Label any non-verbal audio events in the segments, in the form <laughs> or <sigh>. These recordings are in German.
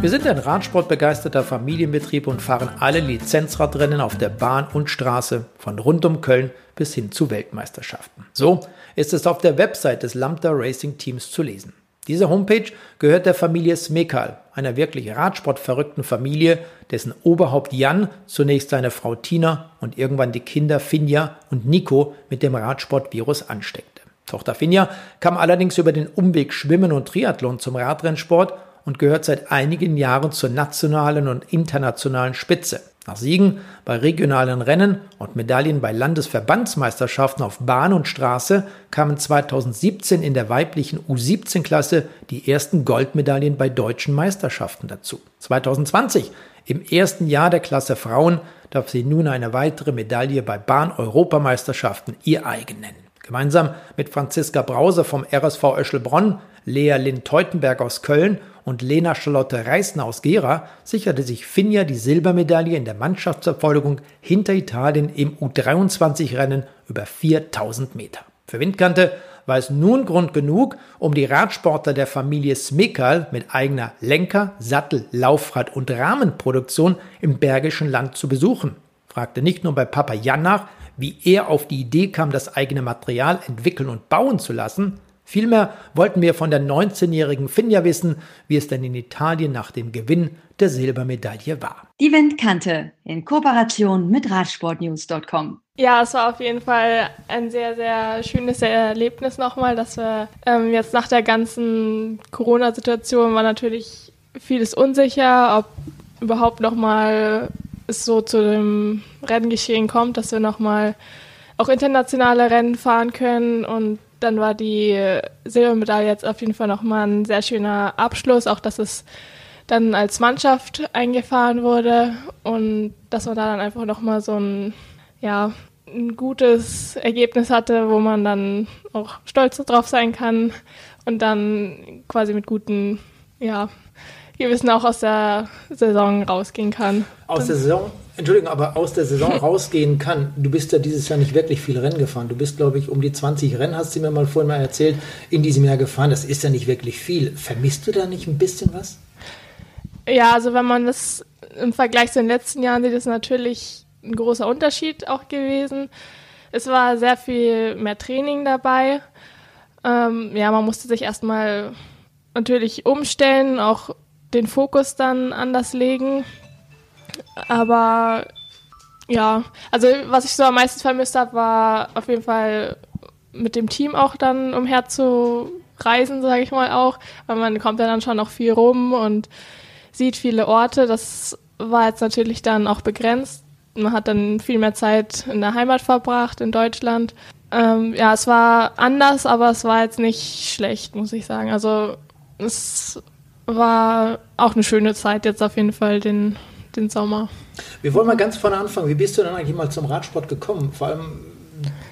Wir sind ein radsportbegeisterter Familienbetrieb und fahren alle Lizenzradrennen auf der Bahn und Straße, von rund um Köln bis hin zu Weltmeisterschaften. So ist es auf der Website des Lambda Racing Teams zu lesen. Diese Homepage gehört der Familie Smekal, einer wirklich radsportverrückten Familie, dessen Oberhaupt Jan zunächst seine Frau Tina und irgendwann die Kinder Finja und Nico mit dem Radsportvirus ansteckte. Tochter Finja kam allerdings über den Umweg Schwimmen und Triathlon zum Radrennsport und gehört seit einigen Jahren zur nationalen und internationalen Spitze. Nach Siegen bei regionalen Rennen und Medaillen bei Landesverbandsmeisterschaften auf Bahn und Straße kamen 2017 in der weiblichen U17-Klasse die ersten Goldmedaillen bei deutschen Meisterschaften dazu. 2020, im ersten Jahr der Klasse Frauen, darf sie nun eine weitere Medaille bei Bahn-Europameisterschaften ihr eigen nennen. Gemeinsam mit Franziska Brause vom RSV Öschelbronn, Lea Lynn Teutenberg aus Köln und Lena Charlotte Reisner aus Gera sicherte sich Finja die Silbermedaille in der Mannschaftsverfolgung hinter Italien im U23-Rennen über 4000 Meter. Für Windkante war es nun Grund genug, um die Radsportler der Familie Smekal mit eigener Lenker-, Sattel-, Laufrad- und Rahmenproduktion im Bergischen Land zu besuchen. Fragte nicht nur bei Papa Jan nach, wie er auf die Idee kam, das eigene Material entwickeln und bauen zu lassen, Vielmehr wollten wir von der 19-jährigen Finja wissen, wie es denn in Italien nach dem Gewinn der Silbermedaille war. Die Windkante in Kooperation mit Radsportnews.com. Ja, es war auf jeden Fall ein sehr, sehr schönes Erlebnis nochmal, dass wir ähm, jetzt nach der ganzen Corona-Situation war natürlich vieles unsicher, ob überhaupt nochmal es so zu dem Renngeschehen kommt, dass wir nochmal auch internationale Rennen fahren können und dann war die Silbermedaille jetzt auf jeden Fall nochmal ein sehr schöner Abschluss, auch dass es dann als Mannschaft eingefahren wurde und dass man da dann einfach nochmal so ein, ja, ein gutes Ergebnis hatte, wo man dann auch stolz drauf sein kann und dann quasi mit guten, ja, Gewissen auch aus der Saison rausgehen kann. Aus der Saison Entschuldigung, aber aus der Saison <laughs> rausgehen kann. Du bist ja dieses Jahr nicht wirklich viel Rennen gefahren. Du bist, glaube ich, um die 20 Rennen, hast du mir mal vorhin mal erzählt, in diesem Jahr gefahren. Das ist ja nicht wirklich viel. Vermisst du da nicht ein bisschen was? Ja, also wenn man das im Vergleich zu den letzten Jahren sieht, ist natürlich ein großer Unterschied auch gewesen. Es war sehr viel mehr Training dabei. Ähm, ja, man musste sich erstmal natürlich umstellen, auch den Fokus dann anders legen. Aber ja, also was ich so am meisten vermisst habe, war auf jeden Fall mit dem Team auch dann umher zu sage ich mal auch, weil man kommt ja dann schon noch viel rum und sieht viele Orte. Das war jetzt natürlich dann auch begrenzt. Man hat dann viel mehr Zeit in der Heimat verbracht, in Deutschland. Ähm, ja, es war anders, aber es war jetzt nicht schlecht, muss ich sagen. Also es war auch eine schöne Zeit jetzt auf jeden Fall, den den Sommer. Wir wollen mal ganz vorne anfangen. Wie bist du dann eigentlich mal zum Radsport gekommen? Vor allem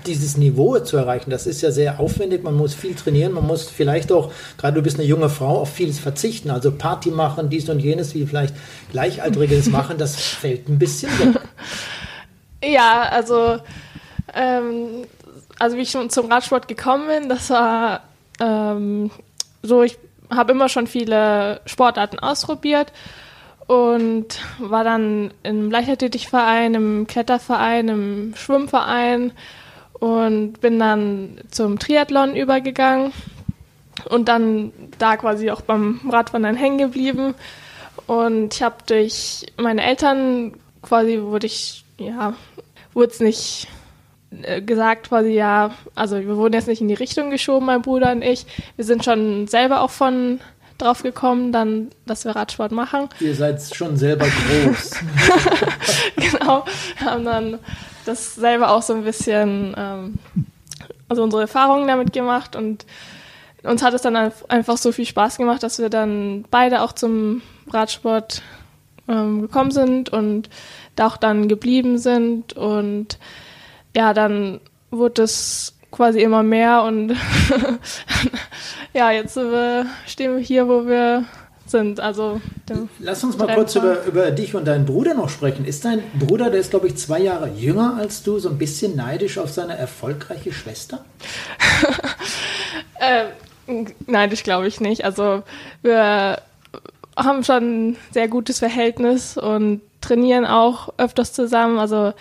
dieses Niveau zu erreichen, das ist ja sehr aufwendig. Man muss viel trainieren, man muss vielleicht auch, gerade du bist eine junge Frau, auf vieles verzichten. Also Party machen, dies und jenes, wie vielleicht Gleichaltriges <laughs> machen, das fällt ein bisschen weg. <laughs> Ja, also, ähm, also wie ich schon zum Radsport gekommen bin, das war ähm, so, ich habe immer schon viele Sportarten ausprobiert und war dann im Leichtathletikverein, im Kletterverein, im Schwimmverein und bin dann zum Triathlon übergegangen und dann da quasi auch beim Radwandern hängen geblieben. Und ich habe durch meine Eltern quasi wurde ich, ja, wurde es nicht äh, gesagt quasi, ja, also wir wurden jetzt nicht in die Richtung geschoben, mein Bruder und ich. Wir sind schon selber auch von drauf gekommen, dann, dass wir Radsport machen. Ihr seid schon selber groß. <laughs> genau, haben dann das selber auch so ein bisschen, ähm, also unsere Erfahrungen damit gemacht und uns hat es dann einfach so viel Spaß gemacht, dass wir dann beide auch zum Radsport ähm, gekommen sind und da auch dann geblieben sind und ja, dann wurde es quasi immer mehr und <laughs> ja, jetzt stehen wir hier, wo wir sind. Also Lass uns mal kurz über, über dich und deinen Bruder noch sprechen. Ist dein Bruder, der ist glaube ich zwei Jahre jünger als du, so ein bisschen neidisch auf seine erfolgreiche Schwester? <laughs> äh, neidisch glaube ich nicht. Also wir haben schon ein sehr gutes Verhältnis und trainieren auch öfters zusammen. Also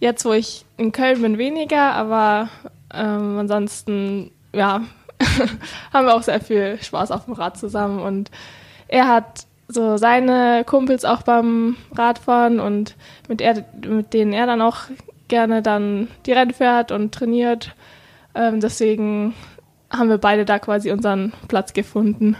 jetzt, wo ich in Köln bin, weniger, aber ähm, ansonsten, ja, <laughs> haben wir auch sehr viel Spaß auf dem Rad zusammen. Und er hat so seine Kumpels auch beim Radfahren und mit, er, mit denen er dann auch gerne dann die Rennen fährt und trainiert. Ähm, deswegen haben wir beide da quasi unseren Platz gefunden.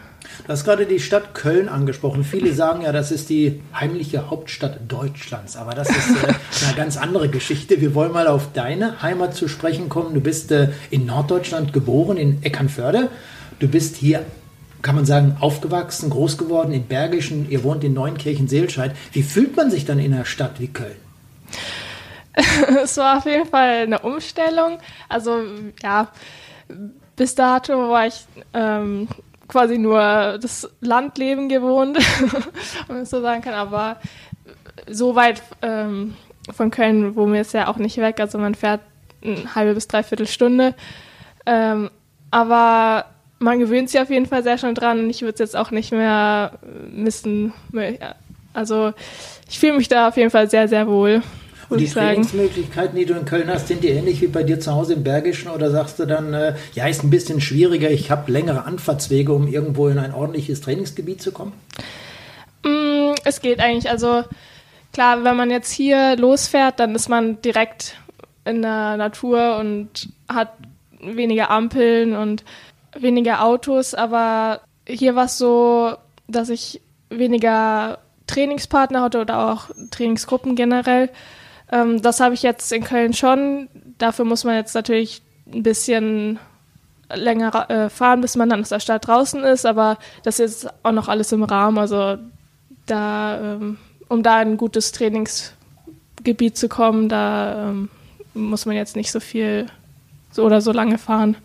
Du hast gerade die Stadt Köln angesprochen. Viele sagen ja, das ist die heimliche Hauptstadt Deutschlands. Aber das ist äh, <laughs> eine ganz andere Geschichte. Wir wollen mal auf deine Heimat zu sprechen kommen. Du bist äh, in Norddeutschland geboren, in Eckernförde. Du bist hier, kann man sagen, aufgewachsen, groß geworden in Bergischen. Ihr wohnt in Neunkirchen-Seelscheid. Wie fühlt man sich dann in einer Stadt wie Köln? <laughs> es war auf jeden Fall eine Umstellung. Also ja, bis dato war ich ähm, quasi nur das Landleben gewohnt, <laughs> wenn man so sagen kann, aber so weit ähm, von Köln wo mir es ja auch nicht weg. Also man fährt eine halbe bis dreiviertel Stunde. Ähm, aber man gewöhnt sich auf jeden Fall sehr schon dran und ich würde es jetzt auch nicht mehr missen. Also ich fühle mich da auf jeden Fall sehr, sehr wohl. Und die Trainingsmöglichkeiten, die du in Köln hast, sind die ähnlich wie bei dir zu Hause im Bergischen oder sagst du dann, äh, ja, ist ein bisschen schwieriger, ich habe längere Anfahrtswege, um irgendwo in ein ordentliches Trainingsgebiet zu kommen? Mm, es geht eigentlich. Also klar, wenn man jetzt hier losfährt, dann ist man direkt in der Natur und hat weniger Ampeln und weniger Autos, aber hier war es so, dass ich weniger Trainingspartner hatte oder auch Trainingsgruppen generell. Ähm, das habe ich jetzt in Köln schon. Dafür muss man jetzt natürlich ein bisschen länger äh, fahren, bis man dann aus der Stadt draußen ist, aber das ist auch noch alles im Rahmen. Also da, ähm, um da ein gutes Trainingsgebiet zu kommen, da ähm, muss man jetzt nicht so viel so oder so lange fahren.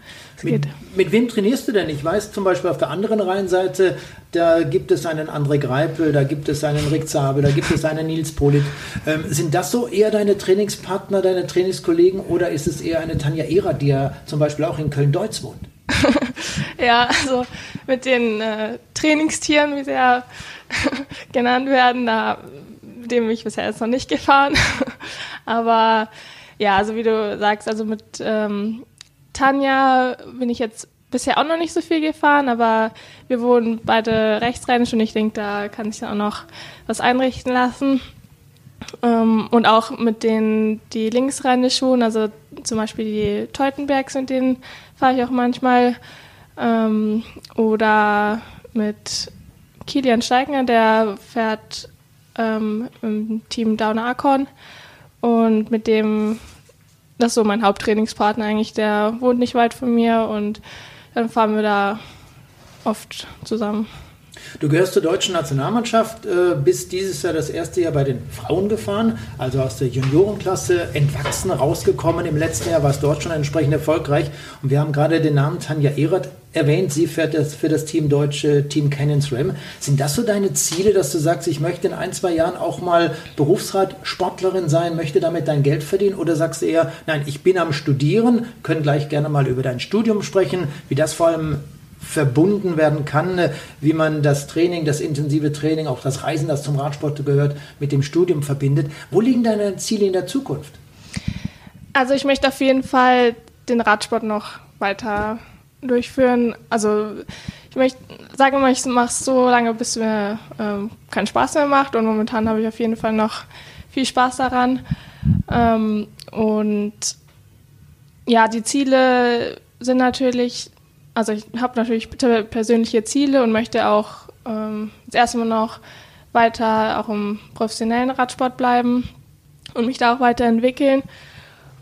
Mit, mit, wem trainierst du denn? Ich weiß zum Beispiel auf der anderen Rheinseite, da gibt es einen André Greipel, da gibt es einen Rick Zabel, da gibt es einen Nils Polit. Ähm, sind das so eher deine Trainingspartner, deine Trainingskollegen oder ist es eher eine Tanja Ehrer, die ja zum Beispiel auch in Köln-Deutz wohnt? <laughs> ja, also mit den äh, Trainingstieren, wie sie ja <laughs> genannt werden, da mit dem bin ich bisher jetzt noch nicht gefahren. <laughs> Aber ja, also wie du sagst, also mit ähm, Tanja bin ich jetzt bisher auch noch nicht so viel gefahren, aber wir wohnen beide rechtsrheinisch und ich denke, da kann sich auch noch was einrichten lassen. Ähm, und auch mit denen, die linksrheinisch wohnen, also zum Beispiel die Teutenbergs, mit denen fahre ich auch manchmal. Ähm, oder mit Kilian Steigner, der fährt ähm, im Team Downer Akon. Und mit dem, das ist so mein Haupttrainingspartner eigentlich, der wohnt nicht weit von mir und dann fahren wir da oft zusammen. Du gehörst zur deutschen Nationalmannschaft, äh, bist dieses Jahr das erste Jahr bei den Frauen gefahren, also aus der Juniorenklasse entwachsen rausgekommen. Im letzten Jahr war es dort schon entsprechend erfolgreich. Und wir haben gerade den Namen Tanja Ehrert erwähnt. Sie fährt das für das Team deutsche Team Cannons Ram. Sind das so deine Ziele, dass du sagst, ich möchte in ein, zwei Jahren auch mal Berufsradsportlerin sein, möchte damit dein Geld verdienen? Oder sagst du eher, nein, ich bin am Studieren, können gleich gerne mal über dein Studium sprechen, wie das vor allem verbunden werden kann, äh, wie man das Training, das intensive Training, auch das Reisen, das zum Radsport gehört, mit dem Studium verbindet. Wo liegen deine Ziele in der Zukunft? Also ich möchte auf jeden Fall den Radsport noch weiter durchführen. Also ich möchte, sage immer, ich mache es so lange, bis mir ähm, keinen Spaß mehr macht und momentan habe ich auf jeden Fall noch viel Spaß daran. Ähm, und ja, die Ziele sind natürlich also ich habe natürlich persönliche Ziele und möchte auch ähm, das erste Mal noch weiter auch im professionellen Radsport bleiben und mich da auch weiterentwickeln.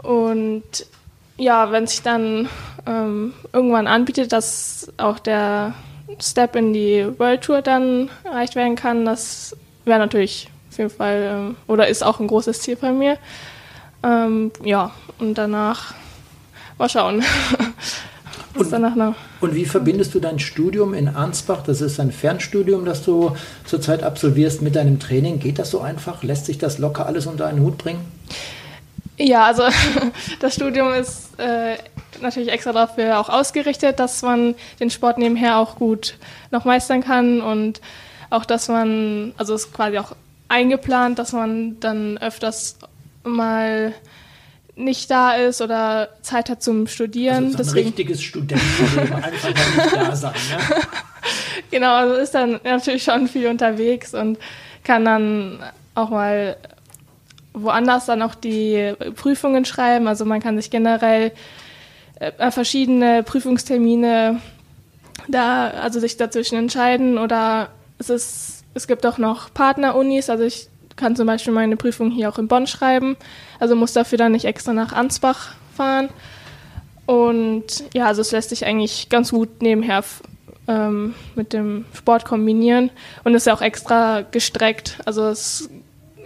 Und ja, wenn sich dann ähm, irgendwann anbietet, dass auch der Step in die World Tour dann erreicht werden kann, das wäre natürlich auf jeden Fall ähm, oder ist auch ein großes Ziel bei mir. Ähm, ja, und danach mal schauen. <laughs> Und, und, wie verbindest du dein Studium in Ansbach? Das ist ein Fernstudium, das du zurzeit absolvierst mit deinem Training. Geht das so einfach? Lässt sich das locker alles unter einen Hut bringen? Ja, also <laughs> das Studium ist äh, natürlich extra dafür auch ausgerichtet, dass man den Sport nebenher auch gut noch meistern kann und auch, dass man, also es ist quasi auch eingeplant, dass man dann öfters mal nicht da ist oder Zeit hat zum Studieren. Also so ein Deswegen. richtiges Studentenleben, <laughs> einfach nicht da sein. Ne? <laughs> genau, also ist dann natürlich schon viel unterwegs und kann dann auch mal woanders dann auch die Prüfungen schreiben. Also man kann sich generell äh, verschiedene Prüfungstermine da, also sich dazwischen entscheiden oder es ist, es gibt auch noch Partnerunis, also ich kann zum Beispiel meine Prüfung hier auch in Bonn schreiben, also muss dafür dann nicht extra nach Ansbach fahren. Und ja, also es lässt sich eigentlich ganz gut nebenher ähm, mit dem Sport kombinieren und ist ja auch extra gestreckt. Also es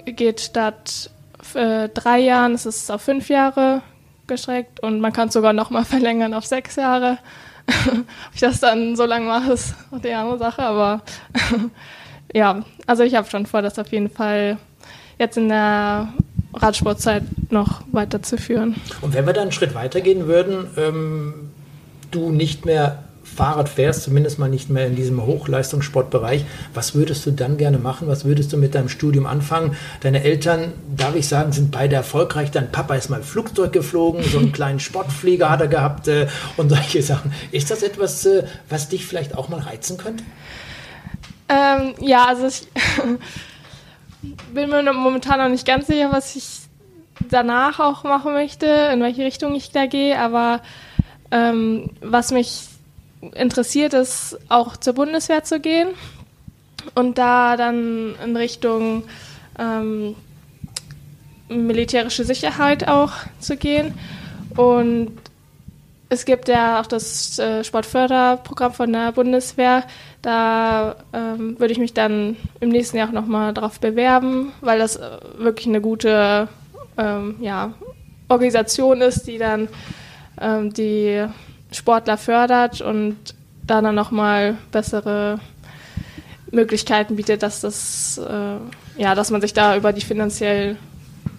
geht statt äh, drei Jahren, es ist auf fünf Jahre gestreckt und man kann es sogar noch mal <laughs> verlängern auf sechs Jahre. <laughs> Ob ich das dann so lange mache, ist auch die andere Sache, aber <laughs> ja, also ich habe schon vor, das auf jeden Fall jetzt in der Radsportzeit noch weiterzuführen. Und wenn wir dann einen Schritt weitergehen würden, ähm, du nicht mehr Fahrrad fährst, zumindest mal nicht mehr in diesem Hochleistungssportbereich, was würdest du dann gerne machen? Was würdest du mit deinem Studium anfangen? Deine Eltern, darf ich sagen, sind beide erfolgreich. Dein Papa ist mal Flugzeug geflogen, so einen <laughs> kleinen Sportflieger hat er gehabt äh, und solche Sachen. Ist das etwas, äh, was dich vielleicht auch mal reizen könnte? Ähm, ja, also ich <laughs> bin mir momentan noch nicht ganz sicher, was ich danach auch machen möchte, in welche Richtung ich da gehe, aber ähm, was mich interessiert ist, auch zur Bundeswehr zu gehen und da dann in Richtung ähm, militärische Sicherheit auch zu gehen. Und es gibt ja auch das äh, Sportförderprogramm von der Bundeswehr. Da ähm, würde ich mich dann im nächsten Jahr auch nochmal drauf bewerben, weil das äh, wirklich eine gute ähm, ja, Organisation ist, die dann ähm, die Sportler fördert und da dann nochmal bessere Möglichkeiten bietet, dass das, äh, ja, dass man sich da über die finanzielle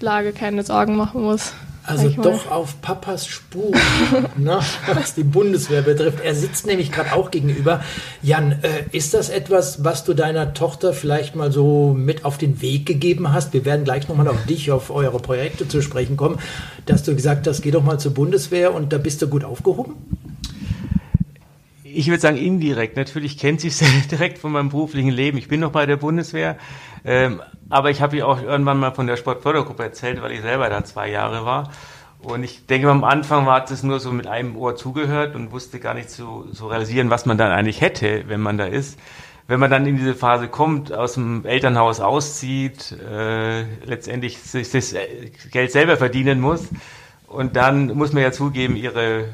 Lage keine Sorgen machen muss. Also doch auf Papas Spur, <laughs> ne, was die Bundeswehr betrifft. Er sitzt nämlich gerade auch gegenüber. Jan, äh, ist das etwas, was du deiner Tochter vielleicht mal so mit auf den Weg gegeben hast? Wir werden gleich nochmal auf dich, auf eure Projekte zu sprechen kommen, dass du gesagt hast, geh doch mal zur Bundeswehr und da bist du gut aufgehoben? Ich würde sagen indirekt. Natürlich kennt sie es <laughs> direkt von meinem beruflichen Leben. Ich bin noch bei der Bundeswehr, ähm, aber ich habe ihr auch irgendwann mal von der Sportfördergruppe erzählt, weil ich selber da zwei Jahre war. Und ich denke, am Anfang war es nur so mit einem Ohr zugehört und wusste gar nicht zu, zu realisieren, was man dann eigentlich hätte, wenn man da ist. Wenn man dann in diese Phase kommt, aus dem Elternhaus auszieht, äh, letztendlich sich das Geld selber verdienen muss, und dann muss man ja zugeben, ihre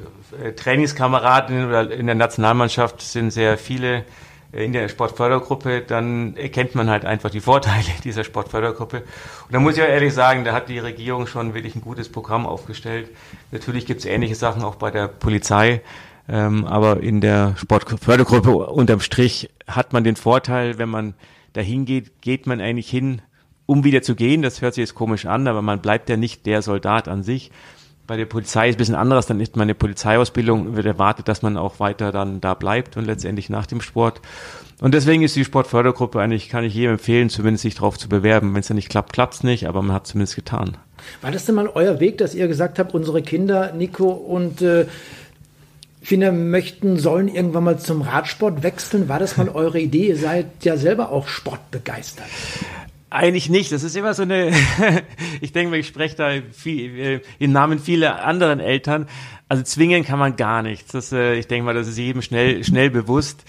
äh, Trainingskameraden oder in der Nationalmannschaft sind sehr viele äh, in der Sportfördergruppe, dann erkennt man halt einfach die Vorteile <laughs> dieser Sportfördergruppe. Und da muss ich auch ehrlich sagen, da hat die Regierung schon wirklich ein gutes Programm aufgestellt. Natürlich gibt es ähnliche Sachen auch bei der Polizei, ähm, aber in der Sportfördergruppe unterm Strich hat man den Vorteil, wenn man dahin geht, geht man eigentlich hin, um wieder zu gehen. Das hört sich jetzt komisch an, aber man bleibt ja nicht der Soldat an sich, bei der Polizei ist ein bisschen anderes, dann ist meine Polizeiausbildung, wird erwartet, dass man auch weiter dann da bleibt und letztendlich nach dem Sport. Und deswegen ist die Sportfördergruppe eigentlich, kann ich jedem empfehlen, zumindest sich darauf zu bewerben. Wenn es dann nicht klappt, klappt es nicht, aber man hat zumindest getan. War das denn mal euer Weg, dass ihr gesagt habt, unsere Kinder, Nico und äh, Fina möchten, sollen irgendwann mal zum Radsport wechseln? War das mal eure Idee? Ihr seid ja selber auch sportbegeistert. Eigentlich nicht. Das ist immer so eine, <laughs> ich denke ich spreche da viel, äh, im Namen vieler anderen Eltern. Also zwingen kann man gar nichts. Das, äh, ich denke mal, das ist jedem schnell, schnell bewusst.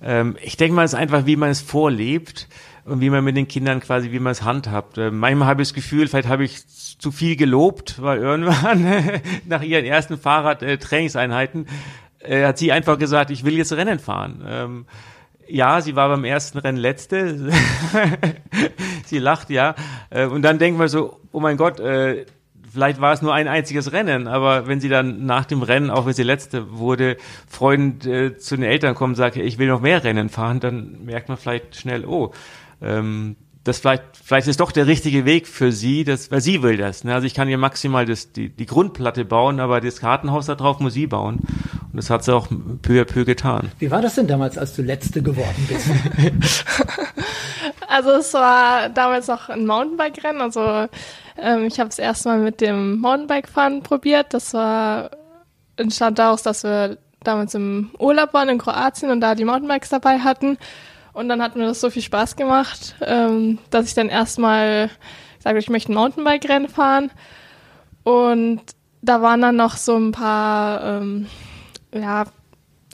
Ähm, ich denke mal, es ist einfach, wie man es vorlebt und wie man mit den Kindern quasi, wie man es handhabt. Äh, manchmal habe ich das Gefühl, vielleicht habe ich zu viel gelobt, weil irgendwann <laughs> nach ihren ersten Fahrrad-Trainingseinheiten hat sie einfach gesagt, ich will jetzt Rennen fahren. Ja, sie war beim ersten Rennen letzte. <laughs> sie lacht, ja. Äh, und dann denkt man so, oh mein Gott, äh, vielleicht war es nur ein einziges Rennen, aber wenn sie dann nach dem Rennen, auch wenn sie letzte wurde, Freund äh, zu den Eltern kommt und sagt, ich will noch mehr Rennen fahren, dann merkt man vielleicht schnell, oh, ähm, das vielleicht, vielleicht ist doch der richtige Weg für sie, das, weil sie will das. Ne? Also ich kann ihr maximal das, die, die Grundplatte bauen, aber das Kartenhaus da drauf muss sie bauen. Und das hat sie auch peu à peu getan. Wie war das denn damals, als du Letzte geworden bist? <laughs> also es war damals noch ein Mountainbike-Rennen. Also ähm, ich habe es erstmal mit dem Mountainbike-Fahren probiert. Das war entstand daraus, dass wir damals im Urlaub waren in Kroatien und da die Mountainbikes dabei hatten. Und dann hat mir das so viel Spaß gemacht, ähm, dass ich dann erstmal gesagt ich möchte ein Mountainbike-Rennen fahren. Und da waren dann noch so ein paar, ähm, ja,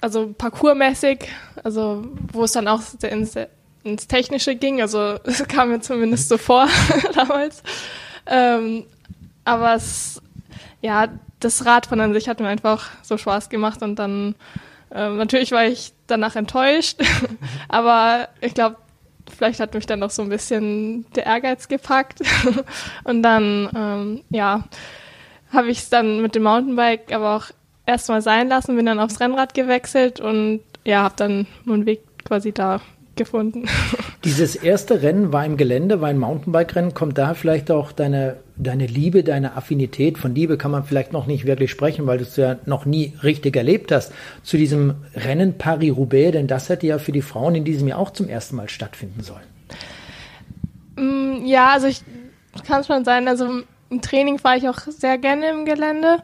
also parkourmäßig, also wo es dann auch ins, ins Technische ging. Also <laughs> es kam mir zumindest so vor <laughs> damals. Ähm, aber es, ja, das Radfahren an sich hat mir einfach so Spaß gemacht und dann ähm, natürlich war ich danach enttäuscht, <laughs> aber ich glaube, vielleicht hat mich dann noch so ein bisschen der Ehrgeiz gepackt <laughs> und dann, ähm, ja, habe ich es dann mit dem Mountainbike aber auch erstmal sein lassen, bin dann aufs Rennrad gewechselt und ja, habe dann meinen Weg quasi da gefunden. <laughs> Dieses erste Rennen war im Gelände, war ein Mountainbike-Rennen. Kommt da vielleicht auch deine, deine Liebe, deine Affinität? Von Liebe kann man vielleicht noch nicht wirklich sprechen, weil du es ja noch nie richtig erlebt hast, zu diesem Rennen Paris-Roubaix, denn das hätte ja für die Frauen in diesem Jahr auch zum ersten Mal stattfinden sollen. Mm, ja, also ich kann es schon sein. Also im Training fahre ich auch sehr gerne im Gelände.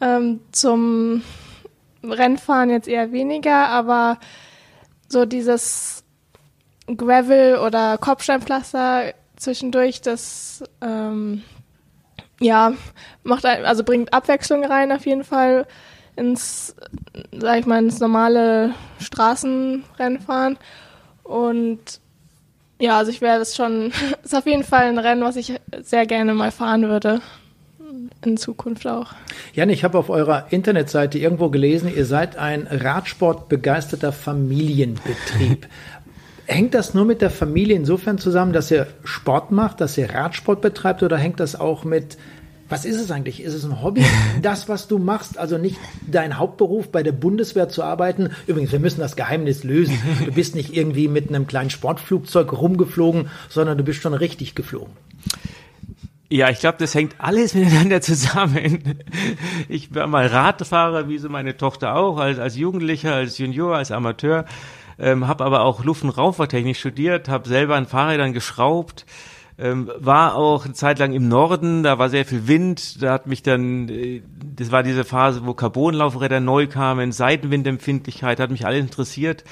Ähm, zum Rennfahren jetzt eher weniger, aber so dieses Gravel oder Kopfsteinpflaster zwischendurch, das ähm, ja macht ein, also bringt Abwechslung rein auf jeden Fall ins, sag ich mal, ins normale Straßenrennfahren. Und ja, also ich wäre das schon, <laughs> ist auf jeden Fall ein Rennen, was ich sehr gerne mal fahren würde. In Zukunft auch. Jan, ich habe auf eurer Internetseite irgendwo gelesen, ihr seid ein Radsportbegeisterter Familienbetrieb. <laughs> Hängt das nur mit der Familie insofern zusammen, dass ihr Sport macht, dass ihr Radsport betreibt oder hängt das auch mit, was ist es eigentlich? Ist es ein Hobby, <laughs> das, was du machst? Also nicht dein Hauptberuf bei der Bundeswehr zu arbeiten. Übrigens, wir müssen das Geheimnis lösen. Du bist nicht irgendwie mit einem kleinen Sportflugzeug rumgeflogen, sondern du bist schon richtig geflogen. Ja, ich glaube, das hängt alles <laughs> miteinander zusammen. Ich war mal Radfahrer, wie so meine Tochter auch, als, als Jugendlicher, als Junior, als Amateur ähm, habe aber auch Luft- und Raumfahrttechnik studiert, habe selber an Fahrrädern geschraubt, ähm, war auch eine Zeit lang im Norden, da war sehr viel Wind, da hat mich dann, äh, das war diese Phase, wo Carbonlaufräder neu kamen, Seitenwindempfindlichkeit, hat mich alles interessiert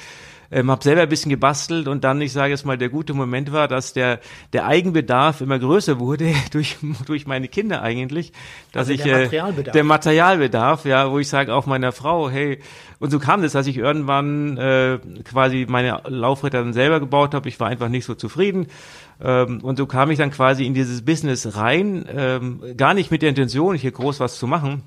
ähm, habe selber ein bisschen gebastelt und dann, ich sage jetzt mal, der gute Moment war, dass der der Eigenbedarf immer größer wurde <laughs> durch durch meine Kinder eigentlich, dass also ich der Materialbedarf. Äh, der Materialbedarf, ja, wo ich sage auch meiner Frau, hey, und so kam das, dass ich irgendwann äh, quasi meine Laufräder dann selber gebaut habe. Ich war einfach nicht so zufrieden. Ähm, und so kam ich dann quasi in dieses Business rein, ähm, gar nicht mit der Intention, hier groß was zu machen,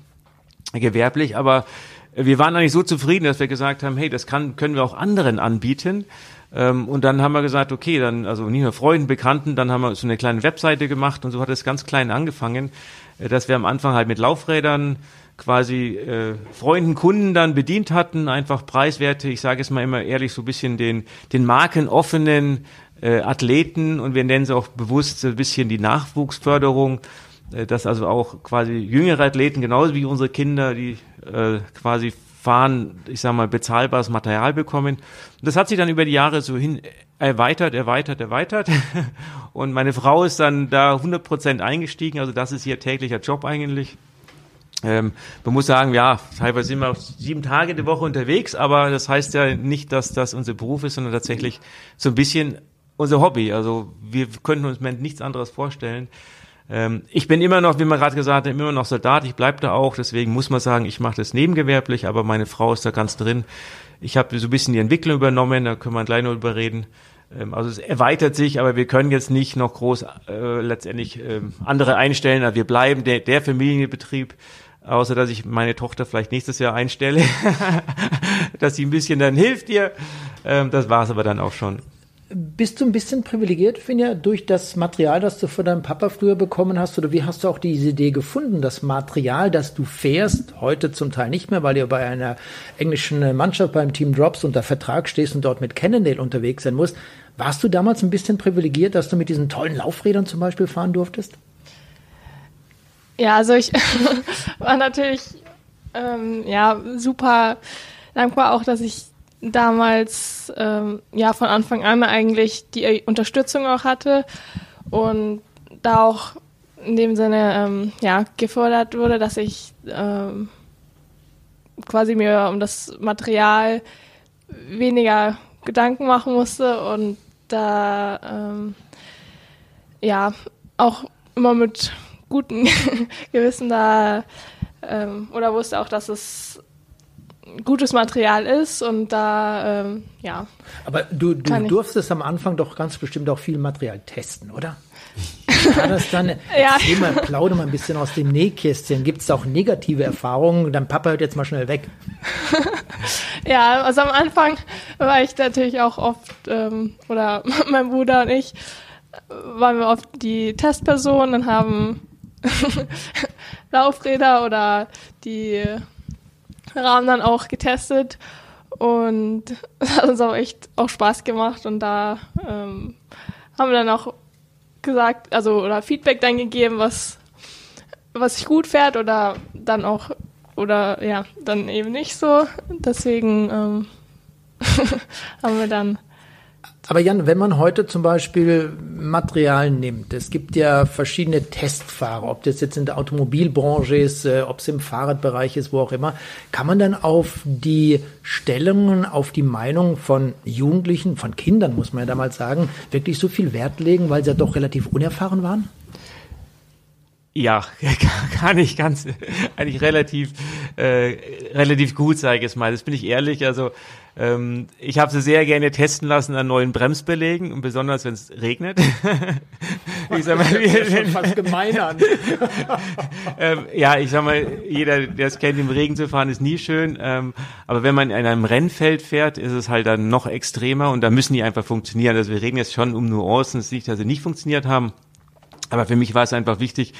gewerblich, aber wir waren eigentlich so zufrieden, dass wir gesagt haben, hey, das kann, können wir auch anderen anbieten. Ähm, und dann haben wir gesagt, okay, dann, also nicht nur Freunden, Bekannten, dann haben wir so eine kleine Webseite gemacht und so hat es ganz klein angefangen, äh, dass wir am Anfang halt mit Laufrädern quasi äh, Freunden, Kunden dann bedient hatten, einfach preiswerte, ich sage es mal immer ehrlich, so ein bisschen den, den markenoffenen äh, Athleten und wir nennen sie auch bewusst so ein bisschen die Nachwuchsförderung, äh, dass also auch quasi jüngere Athleten, genauso wie unsere Kinder, die äh, quasi fahren, ich sag mal, bezahlbares Material bekommen. Das hat sich dann über die Jahre so hin erweitert, erweitert, erweitert. <laughs> Und meine Frau ist dann da 100 Prozent eingestiegen. Also das ist ihr täglicher Job eigentlich. Ähm, man muss sagen, ja, teilweise sind wir sieben Tage die Woche unterwegs, aber das heißt ja nicht, dass das unser Beruf ist, sondern tatsächlich so ein bisschen unser Hobby. Also wir könnten uns nichts anderes vorstellen. Ähm, ich bin immer noch, wie man gerade gesagt hat, immer noch Soldat. Ich bleibe da auch. Deswegen muss man sagen, ich mache das nebengewerblich, aber meine Frau ist da ganz drin. Ich habe so ein bisschen die Entwicklung übernommen, da können wir gleich noch drüber reden. Ähm, also es erweitert sich, aber wir können jetzt nicht noch groß äh, letztendlich äh, andere einstellen. Also wir bleiben der, der Familienbetrieb, außer dass ich meine Tochter vielleicht nächstes Jahr einstelle, <laughs> dass sie ein bisschen dann hilft ihr. Ähm, das war es aber dann auch schon. Bist du ein bisschen privilegiert, Finja, durch das Material, das du von deinem Papa früher bekommen hast? Oder wie hast du auch diese Idee gefunden, das Material, das du fährst, heute zum Teil nicht mehr, weil du bei einer englischen Mannschaft beim Team Drops unter Vertrag stehst und dort mit Cannondale unterwegs sein musst. Warst du damals ein bisschen privilegiert, dass du mit diesen tollen Laufrädern zum Beispiel fahren durftest? Ja, also ich <laughs> war natürlich Ähm, ja, super dankbar auch, dass ich damals ähm, ja von Anfang an eigentlich die Unterstützung auch hatte und da auch in dem Sinne ähm, ja gefordert wurde, dass ich ähm, quasi mir um das Material weniger Gedanken machen musste und da ähm, ja auch immer mit gutem <laughs> Gewissen da ähm, oder wusste auch, dass es gutes Material ist und da ähm, ja. Aber du, du durftest am Anfang doch ganz bestimmt auch viel Material testen, oder? <laughs> War das dann, ja. mal, plauder mal ein bisschen aus dem Nähkästchen. Gibt es auch negative Erfahrungen? Dein Papa hört jetzt mal schnell weg. <laughs> ja, also am Anfang war ich natürlich auch oft, ähm, oder <laughs> mein Bruder und ich, waren wir oft die Testpersonen und haben Laufräder oder die Rahmen dann auch getestet und es <laughs> hat uns auch echt auch Spaß gemacht und da ähm, haben wir dann auch gesagt, also oder Feedback dann gegeben, was was sich gut fährt oder dann auch oder ja, dann eben nicht so. Deswegen ähm, <laughs> haben wir dann aber Jan, wenn man heute zum Beispiel Material nimmt, es gibt ja verschiedene Testfahrer, ob das jetzt in der Automobilbranche ist, äh, ob es im Fahrradbereich ist, wo auch immer, kann man dann auf die Stellungen, auf die Meinung von Jugendlichen, von Kindern, muss man ja damals sagen, wirklich so viel Wert legen, weil sie ja doch relativ unerfahren waren? Ja, <laughs> kann ich ganz, eigentlich relativ, äh, relativ gut, sage ich jetzt mal. Das bin ich ehrlich. Also ähm, ich habe sie sehr gerne testen lassen an neuen Bremsbelägen und besonders wenn es regnet. <laughs> ich sag mal, das schon fast gemein an. <laughs> ähm, ja, ich sag mal, jeder, der es kennt, im Regen zu fahren, ist nie schön. Ähm, aber wenn man in einem Rennfeld fährt, ist es halt dann noch extremer und da müssen die einfach funktionieren. Also wir reden jetzt schon um Nuancen, es ist nicht, dass sie nicht funktioniert haben. Aber für mich war es einfach wichtig,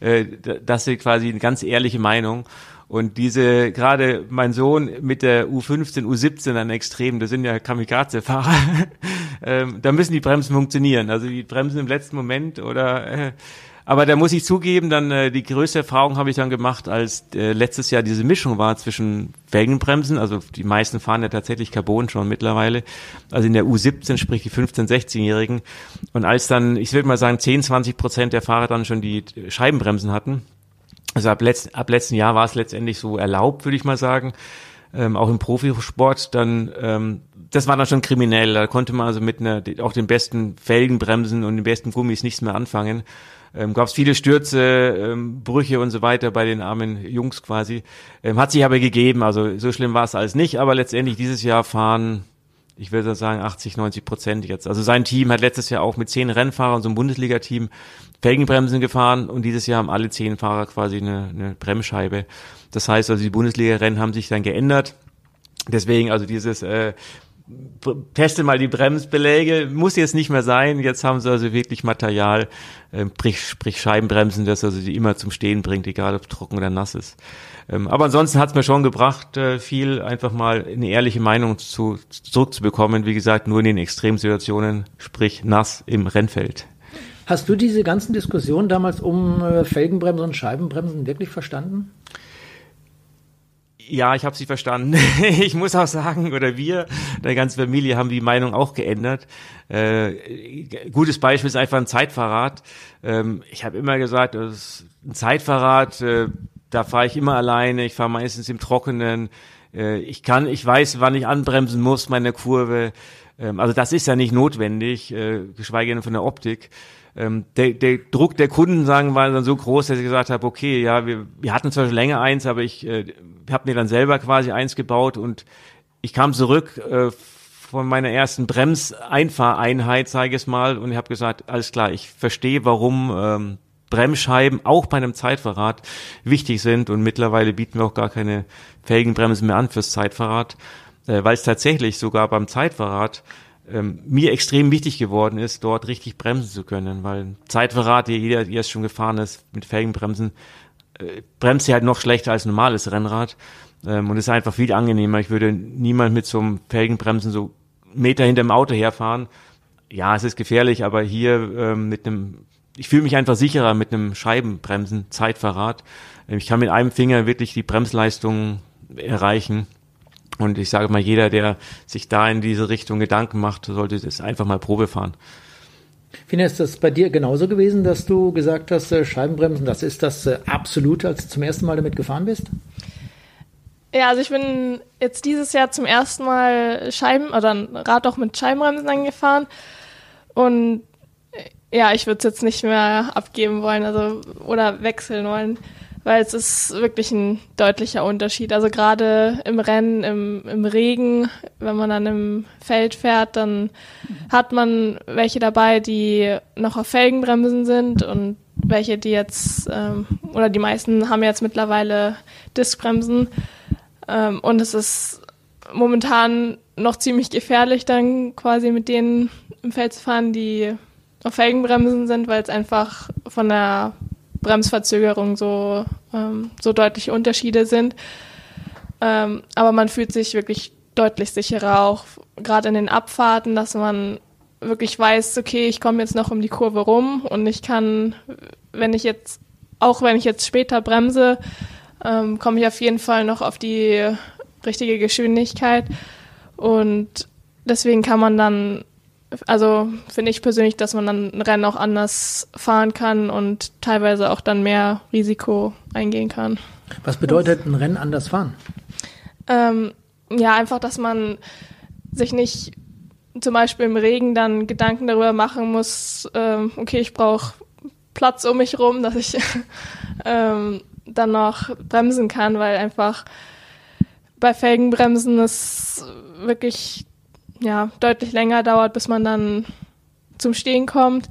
äh, dass sie quasi eine ganz ehrliche Meinung und diese, gerade mein Sohn mit der U15, U17 an Extrem, das sind ja Kamikaze-Fahrer, <laughs> ähm, da müssen die Bremsen funktionieren. Also die Bremsen im letzten Moment oder äh, aber da muss ich zugeben, dann äh, die größte Erfahrung habe ich dann gemacht, als äh, letztes Jahr diese Mischung war zwischen Felgenbremsen, also die meisten fahren ja tatsächlich Carbon schon mittlerweile, also in der U17, sprich die 15-, 16-Jährigen. Und als dann, ich würde mal sagen, 10, 20 Prozent der Fahrer dann schon die Scheibenbremsen hatten, also ab, letzt, ab letzten Jahr war es letztendlich so erlaubt, würde ich mal sagen, ähm, auch im Profisport, dann ähm, das war dann schon kriminell. Da konnte man also mit einer, auch den besten Felgenbremsen und den besten Gummis nichts mehr anfangen ähm, gab es viele Stürze, ähm, Brüche und so weiter bei den armen Jungs quasi. Ähm, hat sich aber gegeben, also so schlimm war es alles nicht, aber letztendlich dieses Jahr fahren, ich würde sagen 80, 90 Prozent jetzt. Also sein Team hat letztes Jahr auch mit zehn Rennfahrern, so ein Bundesliga-Team, Felgenbremsen gefahren und dieses Jahr haben alle zehn Fahrer quasi eine, eine Bremsscheibe. Das heißt also, die Bundesliga-Rennen haben sich dann geändert. Deswegen also dieses äh, teste mal die Bremsbeläge, muss jetzt nicht mehr sein. Jetzt haben sie also wirklich Material, sprich, sprich Scheibenbremsen, das also die immer zum Stehen bringt, egal ob trocken oder nass ist. Ähm, aber ansonsten hat es mir schon gebracht, äh, viel einfach mal eine ehrliche Meinung zu, zurückzubekommen. Wie gesagt, nur in den Extremsituationen, sprich nass im Rennfeld. Hast du diese ganzen Diskussionen damals um äh, Felgenbremsen und Scheibenbremsen wirklich verstanden? Ja, ich habe sie verstanden. <laughs> ich muss auch sagen, oder wir, der ganze Familie, haben die Meinung auch geändert. Äh, gutes Beispiel ist einfach ein Zeitfahrrad. Ähm, ich habe immer gesagt, das ist ein Zeitfahrrad, äh, da fahre ich immer alleine, ich fahre meistens im Trockenen. Äh, ich kann, ich weiß, wann ich anbremsen muss, meine Kurve. Ähm, also das ist ja nicht notwendig, äh, geschweige denn von der Optik ähm, der, der Druck der Kunden, sagen war dann so groß, dass ich gesagt habe, okay, ja, wir, wir hatten zwar schon länger eins, aber ich äh, habe mir dann selber quasi eins gebaut und ich kam zurück äh, von meiner ersten Bremseinfahreinheit, sage ich es mal, und ich habe gesagt, alles klar, ich verstehe, warum ähm, Bremsscheiben auch bei einem Zeitverrat wichtig sind und mittlerweile bieten wir auch gar keine Felgenbremsen mehr an fürs Zeitverrat, äh, weil es tatsächlich sogar beim Zeitverrat ähm, mir extrem wichtig geworden ist, dort richtig bremsen zu können, weil Zeitverrat, jeder, der es schon gefahren ist, mit Felgenbremsen, äh, bremst ja halt noch schlechter als normales Rennrad ähm, und ist einfach viel angenehmer. Ich würde niemand mit so einem Felgenbremsen so Meter hinter dem Auto herfahren. Ja, es ist gefährlich, aber hier ähm, mit einem ich fühle mich einfach sicherer mit einem Scheibenbremsen, Zeitverrat. Ähm, ich kann mit einem Finger wirklich die Bremsleistung erreichen. Und ich sage mal, jeder, der sich da in diese Richtung Gedanken macht, sollte das einfach mal Probe fahren. Fina, ist das bei dir genauso gewesen, dass du gesagt hast, äh, Scheibenbremsen, das ist das äh, Absolute, als du zum ersten Mal damit gefahren bist? Ja, also ich bin jetzt dieses Jahr zum ersten Mal Scheiben oder ein Rad auch mit Scheibenbremsen angefahren. Und äh, ja, ich würde es jetzt nicht mehr abgeben wollen, also oder wechseln wollen weil es ist wirklich ein deutlicher Unterschied. Also gerade im Rennen, im, im Regen, wenn man dann im Feld fährt, dann hat man welche dabei, die noch auf Felgenbremsen sind und welche, die jetzt, ähm, oder die meisten haben jetzt mittlerweile Diskbremsen. Ähm, und es ist momentan noch ziemlich gefährlich, dann quasi mit denen im Feld zu fahren, die auf Felgenbremsen sind, weil es einfach von der Bremsverzögerung so, ähm, so deutliche Unterschiede sind. Ähm, aber man fühlt sich wirklich deutlich sicherer, auch gerade in den Abfahrten, dass man wirklich weiß, okay, ich komme jetzt noch um die Kurve rum und ich kann, wenn ich jetzt, auch wenn ich jetzt später bremse, ähm, komme ich auf jeden Fall noch auf die richtige Geschwindigkeit. Und deswegen kann man dann also finde ich persönlich, dass man dann ein Rennen auch anders fahren kann und teilweise auch dann mehr Risiko eingehen kann. Was bedeutet ein Rennen anders fahren? Ähm, ja, einfach, dass man sich nicht zum Beispiel im Regen dann Gedanken darüber machen muss, ähm, okay, ich brauche Platz um mich rum, <laughs> dass ich ähm, dann noch bremsen kann, weil einfach bei Felgenbremsen ist wirklich ja, deutlich länger dauert, bis man dann zum Stehen kommt.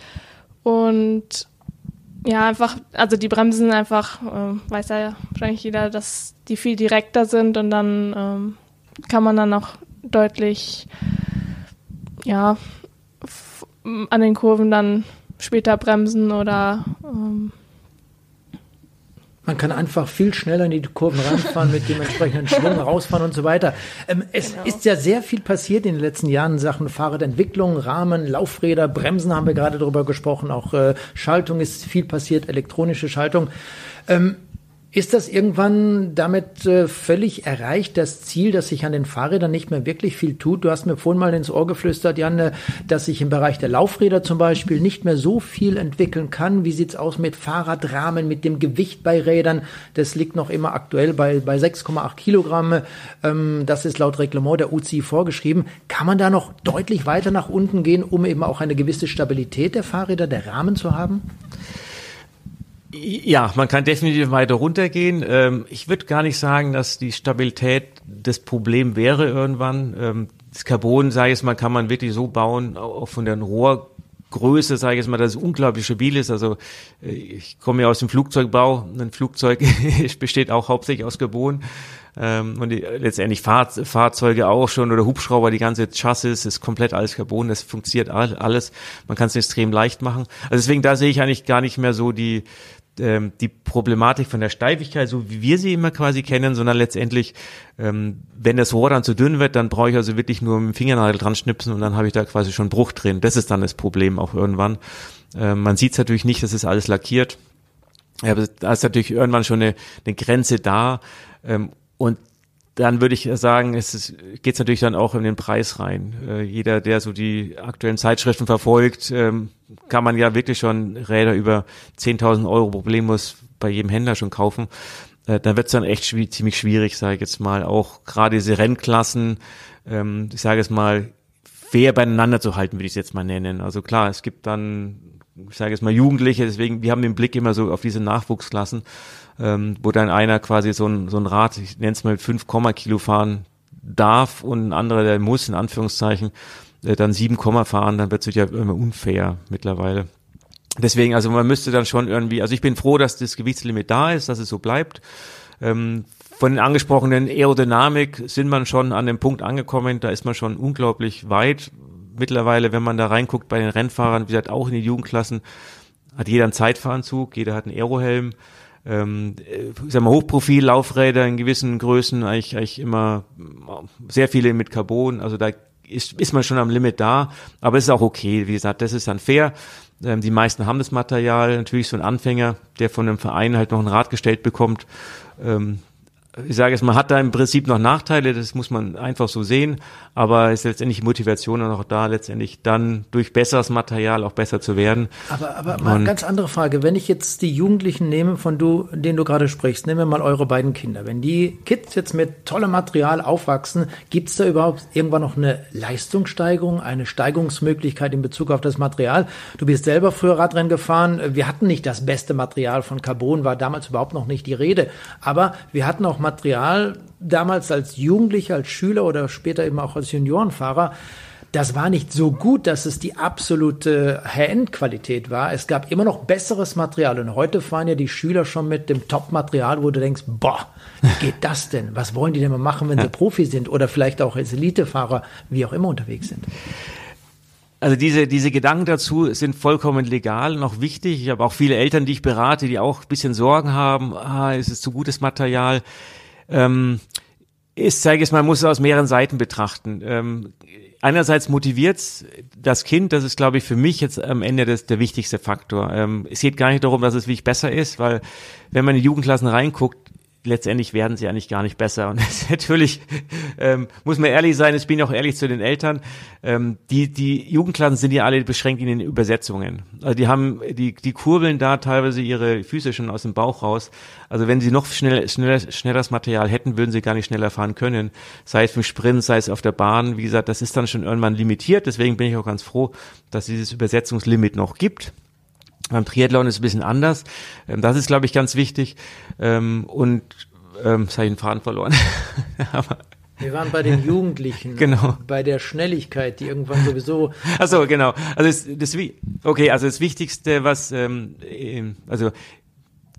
Und ja, einfach, also die Bremsen einfach, äh, weiß ja wahrscheinlich jeder, dass die viel direkter sind und dann ähm, kann man dann auch deutlich, ja, an den Kurven dann später bremsen oder ähm, man kann einfach viel schneller in die Kurven ranfahren, mit dem entsprechenden Schwung rausfahren und so weiter. Ähm, es genau. ist ja sehr viel passiert in den letzten Jahren in Sachen Fahrradentwicklung, Rahmen, Laufräder, Bremsen haben wir gerade darüber gesprochen, auch äh, Schaltung ist viel passiert, elektronische Schaltung. Ähm, ist das irgendwann damit äh, völlig erreicht, das Ziel, dass sich an den Fahrrädern nicht mehr wirklich viel tut? Du hast mir vorhin mal ins Ohr geflüstert, Janne, dass sich im Bereich der Laufräder zum Beispiel nicht mehr so viel entwickeln kann. Wie sieht's aus mit Fahrradrahmen, mit dem Gewicht bei Rädern? Das liegt noch immer aktuell bei, bei 6,8 Kilogramm. Ähm, das ist laut Reglement der UCI vorgeschrieben. Kann man da noch deutlich weiter nach unten gehen, um eben auch eine gewisse Stabilität der Fahrräder, der Rahmen zu haben? Ja, man kann definitiv weiter runtergehen. Ähm, ich würde gar nicht sagen, dass die Stabilität das Problem wäre irgendwann. Ähm, das Carbon, sage ich mal, kann man wirklich so bauen, auch von der Rohrgröße, sage ich jetzt mal, dass es unglaublich stabil ist. Also äh, ich komme ja aus dem Flugzeugbau. Ein Flugzeug <laughs> besteht auch hauptsächlich aus Carbon. Ähm, und die, letztendlich Fahr Fahrzeuge auch schon oder Hubschrauber, die ganze Chassis ist komplett alles Carbon, das funktioniert alles. Man kann es extrem leicht machen. Also deswegen, da sehe ich eigentlich gar nicht mehr so die, ähm, die Problematik von der Steifigkeit, so wie wir sie immer quasi kennen, sondern letztendlich, ähm, wenn das Rohr dann zu dünn wird, dann brauche ich also wirklich nur mit dem Fingernagel dran schnipsen und dann habe ich da quasi schon Bruch drin. Das ist dann das Problem auch irgendwann. Ähm, man sieht es natürlich nicht, das ist alles lackiert. Aber da ist natürlich irgendwann schon eine, eine Grenze da. Ähm, und dann würde ich sagen, es geht natürlich dann auch in den Preis rein. Äh, jeder, der so die aktuellen Zeitschriften verfolgt, ähm, kann man ja wirklich schon Räder über 10.000 Euro problemlos bei jedem Händler schon kaufen. Äh, dann wird es dann echt schwierig, ziemlich schwierig, sage ich jetzt mal. Auch gerade diese Rennklassen, ähm, ich sage jetzt mal, fair beieinander zu halten, würde ich es jetzt mal nennen. Also klar, es gibt dann, ich sage jetzt mal Jugendliche, deswegen, wir haben den Blick immer so auf diese Nachwuchsklassen ähm, wo dann einer quasi so ein, so ein Rad, ich nenne es mal 5, Kilo fahren darf und ein anderer, der muss, in Anführungszeichen, äh, dann 7, fahren, dann wird es ja immer unfair mittlerweile. Deswegen, also man müsste dann schon irgendwie, also ich bin froh, dass das Gewichtslimit da ist, dass es so bleibt. Ähm, von den angesprochenen Aerodynamik sind man schon an dem Punkt angekommen, da ist man schon unglaublich weit. Mittlerweile, wenn man da reinguckt bei den Rennfahrern, wie gesagt, auch in den Jugendklassen, hat jeder einen Zeitfahranzug, jeder hat einen Aerohelm ähm, ich sag mal, Hochprofil-Laufräder in gewissen Größen, eigentlich, eigentlich immer sehr viele mit Carbon, also da ist, ist man schon am Limit da, aber es ist auch okay. Wie gesagt, das ist dann fair. Ähm, die meisten haben das Material. Natürlich so ein Anfänger, der von einem Verein halt noch ein Rad gestellt bekommt, ähm, ich sage jetzt, man hat da im Prinzip noch Nachteile, das muss man einfach so sehen, aber ist letztendlich Motivation auch da, letztendlich dann durch besseres Material auch besser zu werden. Aber, aber mal eine ganz andere Frage. Wenn ich jetzt die Jugendlichen nehme, von du, denen du gerade sprichst, nehmen wir mal eure beiden Kinder. Wenn die Kids jetzt mit tollem Material aufwachsen, gibt es da überhaupt irgendwann noch eine Leistungssteigerung, eine Steigerungsmöglichkeit in Bezug auf das Material? Du bist selber früher Radrennen gefahren. Wir hatten nicht das beste Material von Carbon, war damals überhaupt noch nicht die Rede. Aber wir hatten auch Material damals als Jugendlicher, als Schüler oder später eben auch als Juniorenfahrer, das war nicht so gut, dass es die absolute High-End-Qualität war. Es gab immer noch besseres Material. Und heute fahren ja die Schüler schon mit dem Top-Material, wo du denkst, boah, wie geht das denn? Was wollen die denn mal machen, wenn sie Profi sind? Oder vielleicht auch als Elitefahrer, wie auch immer unterwegs sind. Also diese, diese Gedanken dazu sind vollkommen legal und auch wichtig. Ich habe auch viele Eltern, die ich berate, die auch ein bisschen Sorgen haben, ah, ist es zu gutes Material? Ähm, ich zeige es mal, man muss es aus mehreren Seiten betrachten. Ähm, einerseits motiviert das Kind, das ist, glaube ich, für mich jetzt am Ende das, der wichtigste Faktor. Ähm, es geht gar nicht darum, dass es wirklich besser ist, weil wenn man in die Jugendklassen reinguckt, letztendlich werden sie eigentlich gar nicht besser. Und <laughs> natürlich ähm, muss man ehrlich sein, ich bin auch ehrlich zu den Eltern, ähm, die, die Jugendklassen sind ja alle beschränkt in den Übersetzungen. Also die haben, die, die kurbeln da teilweise ihre Füße schon aus dem Bauch raus. Also wenn sie noch schnell, schneller, schnelleres Material hätten, würden sie gar nicht schneller fahren können. Sei es im Sprint, sei es auf der Bahn. Wie gesagt, das ist dann schon irgendwann limitiert. Deswegen bin ich auch ganz froh, dass dieses Übersetzungslimit noch gibt. Beim Triathlon ist es ein bisschen anders. Ähm, das ist, glaube ich, ganz wichtig. Ähm, und ähm, jetzt habe ich den Faden verloren. <laughs> Aber wir waren bei den Jugendlichen, genau. bei der Schnelligkeit, die irgendwann sowieso. Achso, genau. Also das, das, okay, also das Wichtigste, was ähm, also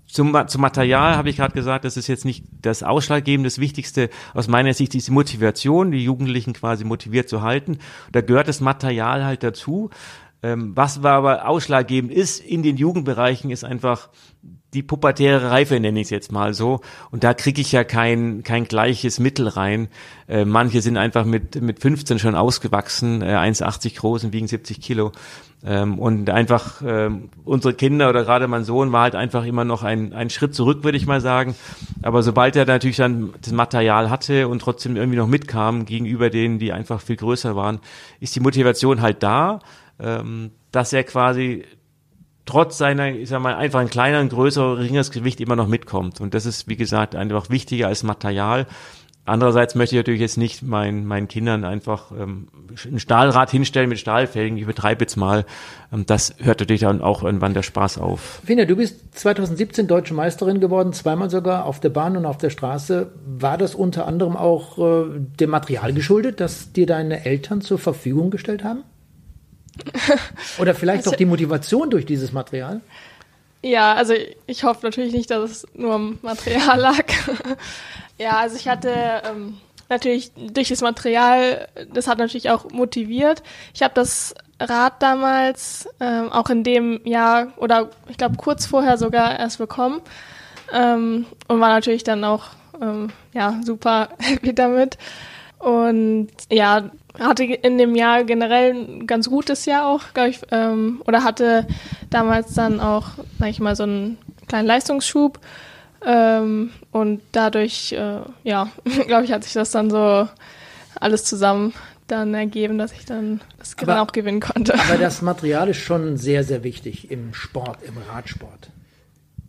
zum, zum Material habe ich gerade gesagt, das ist jetzt nicht das Ausschlaggebende. Das Wichtigste aus meiner Sicht ist die Motivation, die Jugendlichen quasi motiviert zu halten. Da gehört das Material halt dazu. Ähm, was aber ausschlaggebend ist in den Jugendbereichen, ist einfach die pubertäre Reife, nenne ich es jetzt mal so. Und da kriege ich ja kein, kein gleiches Mittel rein. Äh, manche sind einfach mit, mit 15 schon ausgewachsen, äh, 1,80 groß und wiegen 70 Kilo. Ähm, und einfach äh, unsere Kinder oder gerade mein Sohn war halt einfach immer noch ein, ein Schritt zurück, würde ich mal sagen. Aber sobald er natürlich dann das Material hatte und trotzdem irgendwie noch mitkam gegenüber denen, die einfach viel größer waren, ist die Motivation halt da ähm, dass er quasi trotz seiner, ich sag mal, einfach ein kleiner, ein größerer, geringeres Gewicht immer noch mitkommt. Und das ist, wie gesagt, einfach wichtiger als Material. Andererseits möchte ich natürlich jetzt nicht meinen, meinen Kindern einfach ähm, ein Stahlrad hinstellen mit Stahlfelgen. Ich übertreibe jetzt mal. Ähm, das hört natürlich dann auch irgendwann der Spaß auf. Finja, du bist 2017 deutsche Meisterin geworden, zweimal sogar auf der Bahn und auf der Straße. War das unter anderem auch äh, dem Material geschuldet, das dir deine Eltern zur Verfügung gestellt haben? <laughs> Oder vielleicht also, auch die Motivation durch dieses Material? Ja, also ich hoffe natürlich nicht, dass es nur am Material lag. <laughs> ja, also ich hatte ähm, natürlich durch das Material, das hat natürlich auch motiviert. Ich habe das Rad damals ähm, auch in dem Jahr oder ich glaube kurz vorher sogar erst bekommen ähm, und war natürlich dann auch ähm, ja super <laughs> happy damit. Und ja, hatte in dem Jahr generell ein ganz gutes Jahr auch, glaube ich, ähm, oder hatte damals dann auch, sag ich mal, so einen kleinen Leistungsschub. Ähm, und dadurch, äh, ja, <laughs> glaube ich, hat sich das dann so alles zusammen dann ergeben, dass ich dann das aber, auch gewinnen konnte. Aber das Material ist schon sehr, sehr wichtig im Sport, im Radsport.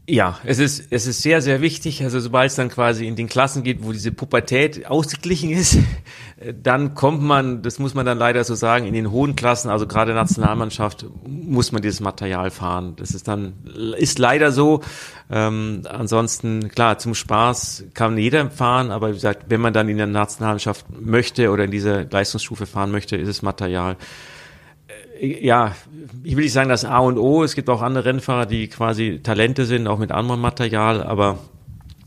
Ja, es ist, es ist sehr, sehr wichtig. Also sobald es dann quasi in den Klassen geht, wo diese Pubertät ausgeglichen ist, dann kommt man, das muss man dann leider so sagen, in den hohen Klassen, also gerade Nationalmannschaft, muss man dieses Material fahren. Das ist dann, ist leider so. Ähm, ansonsten, klar, zum Spaß kann jeder fahren, aber wie gesagt, wenn man dann in der Nationalmannschaft möchte oder in dieser Leistungsstufe fahren möchte, ist es Material ja, ich will nicht sagen das A und O. Es gibt auch andere Rennfahrer, die quasi Talente sind, auch mit anderem Material, aber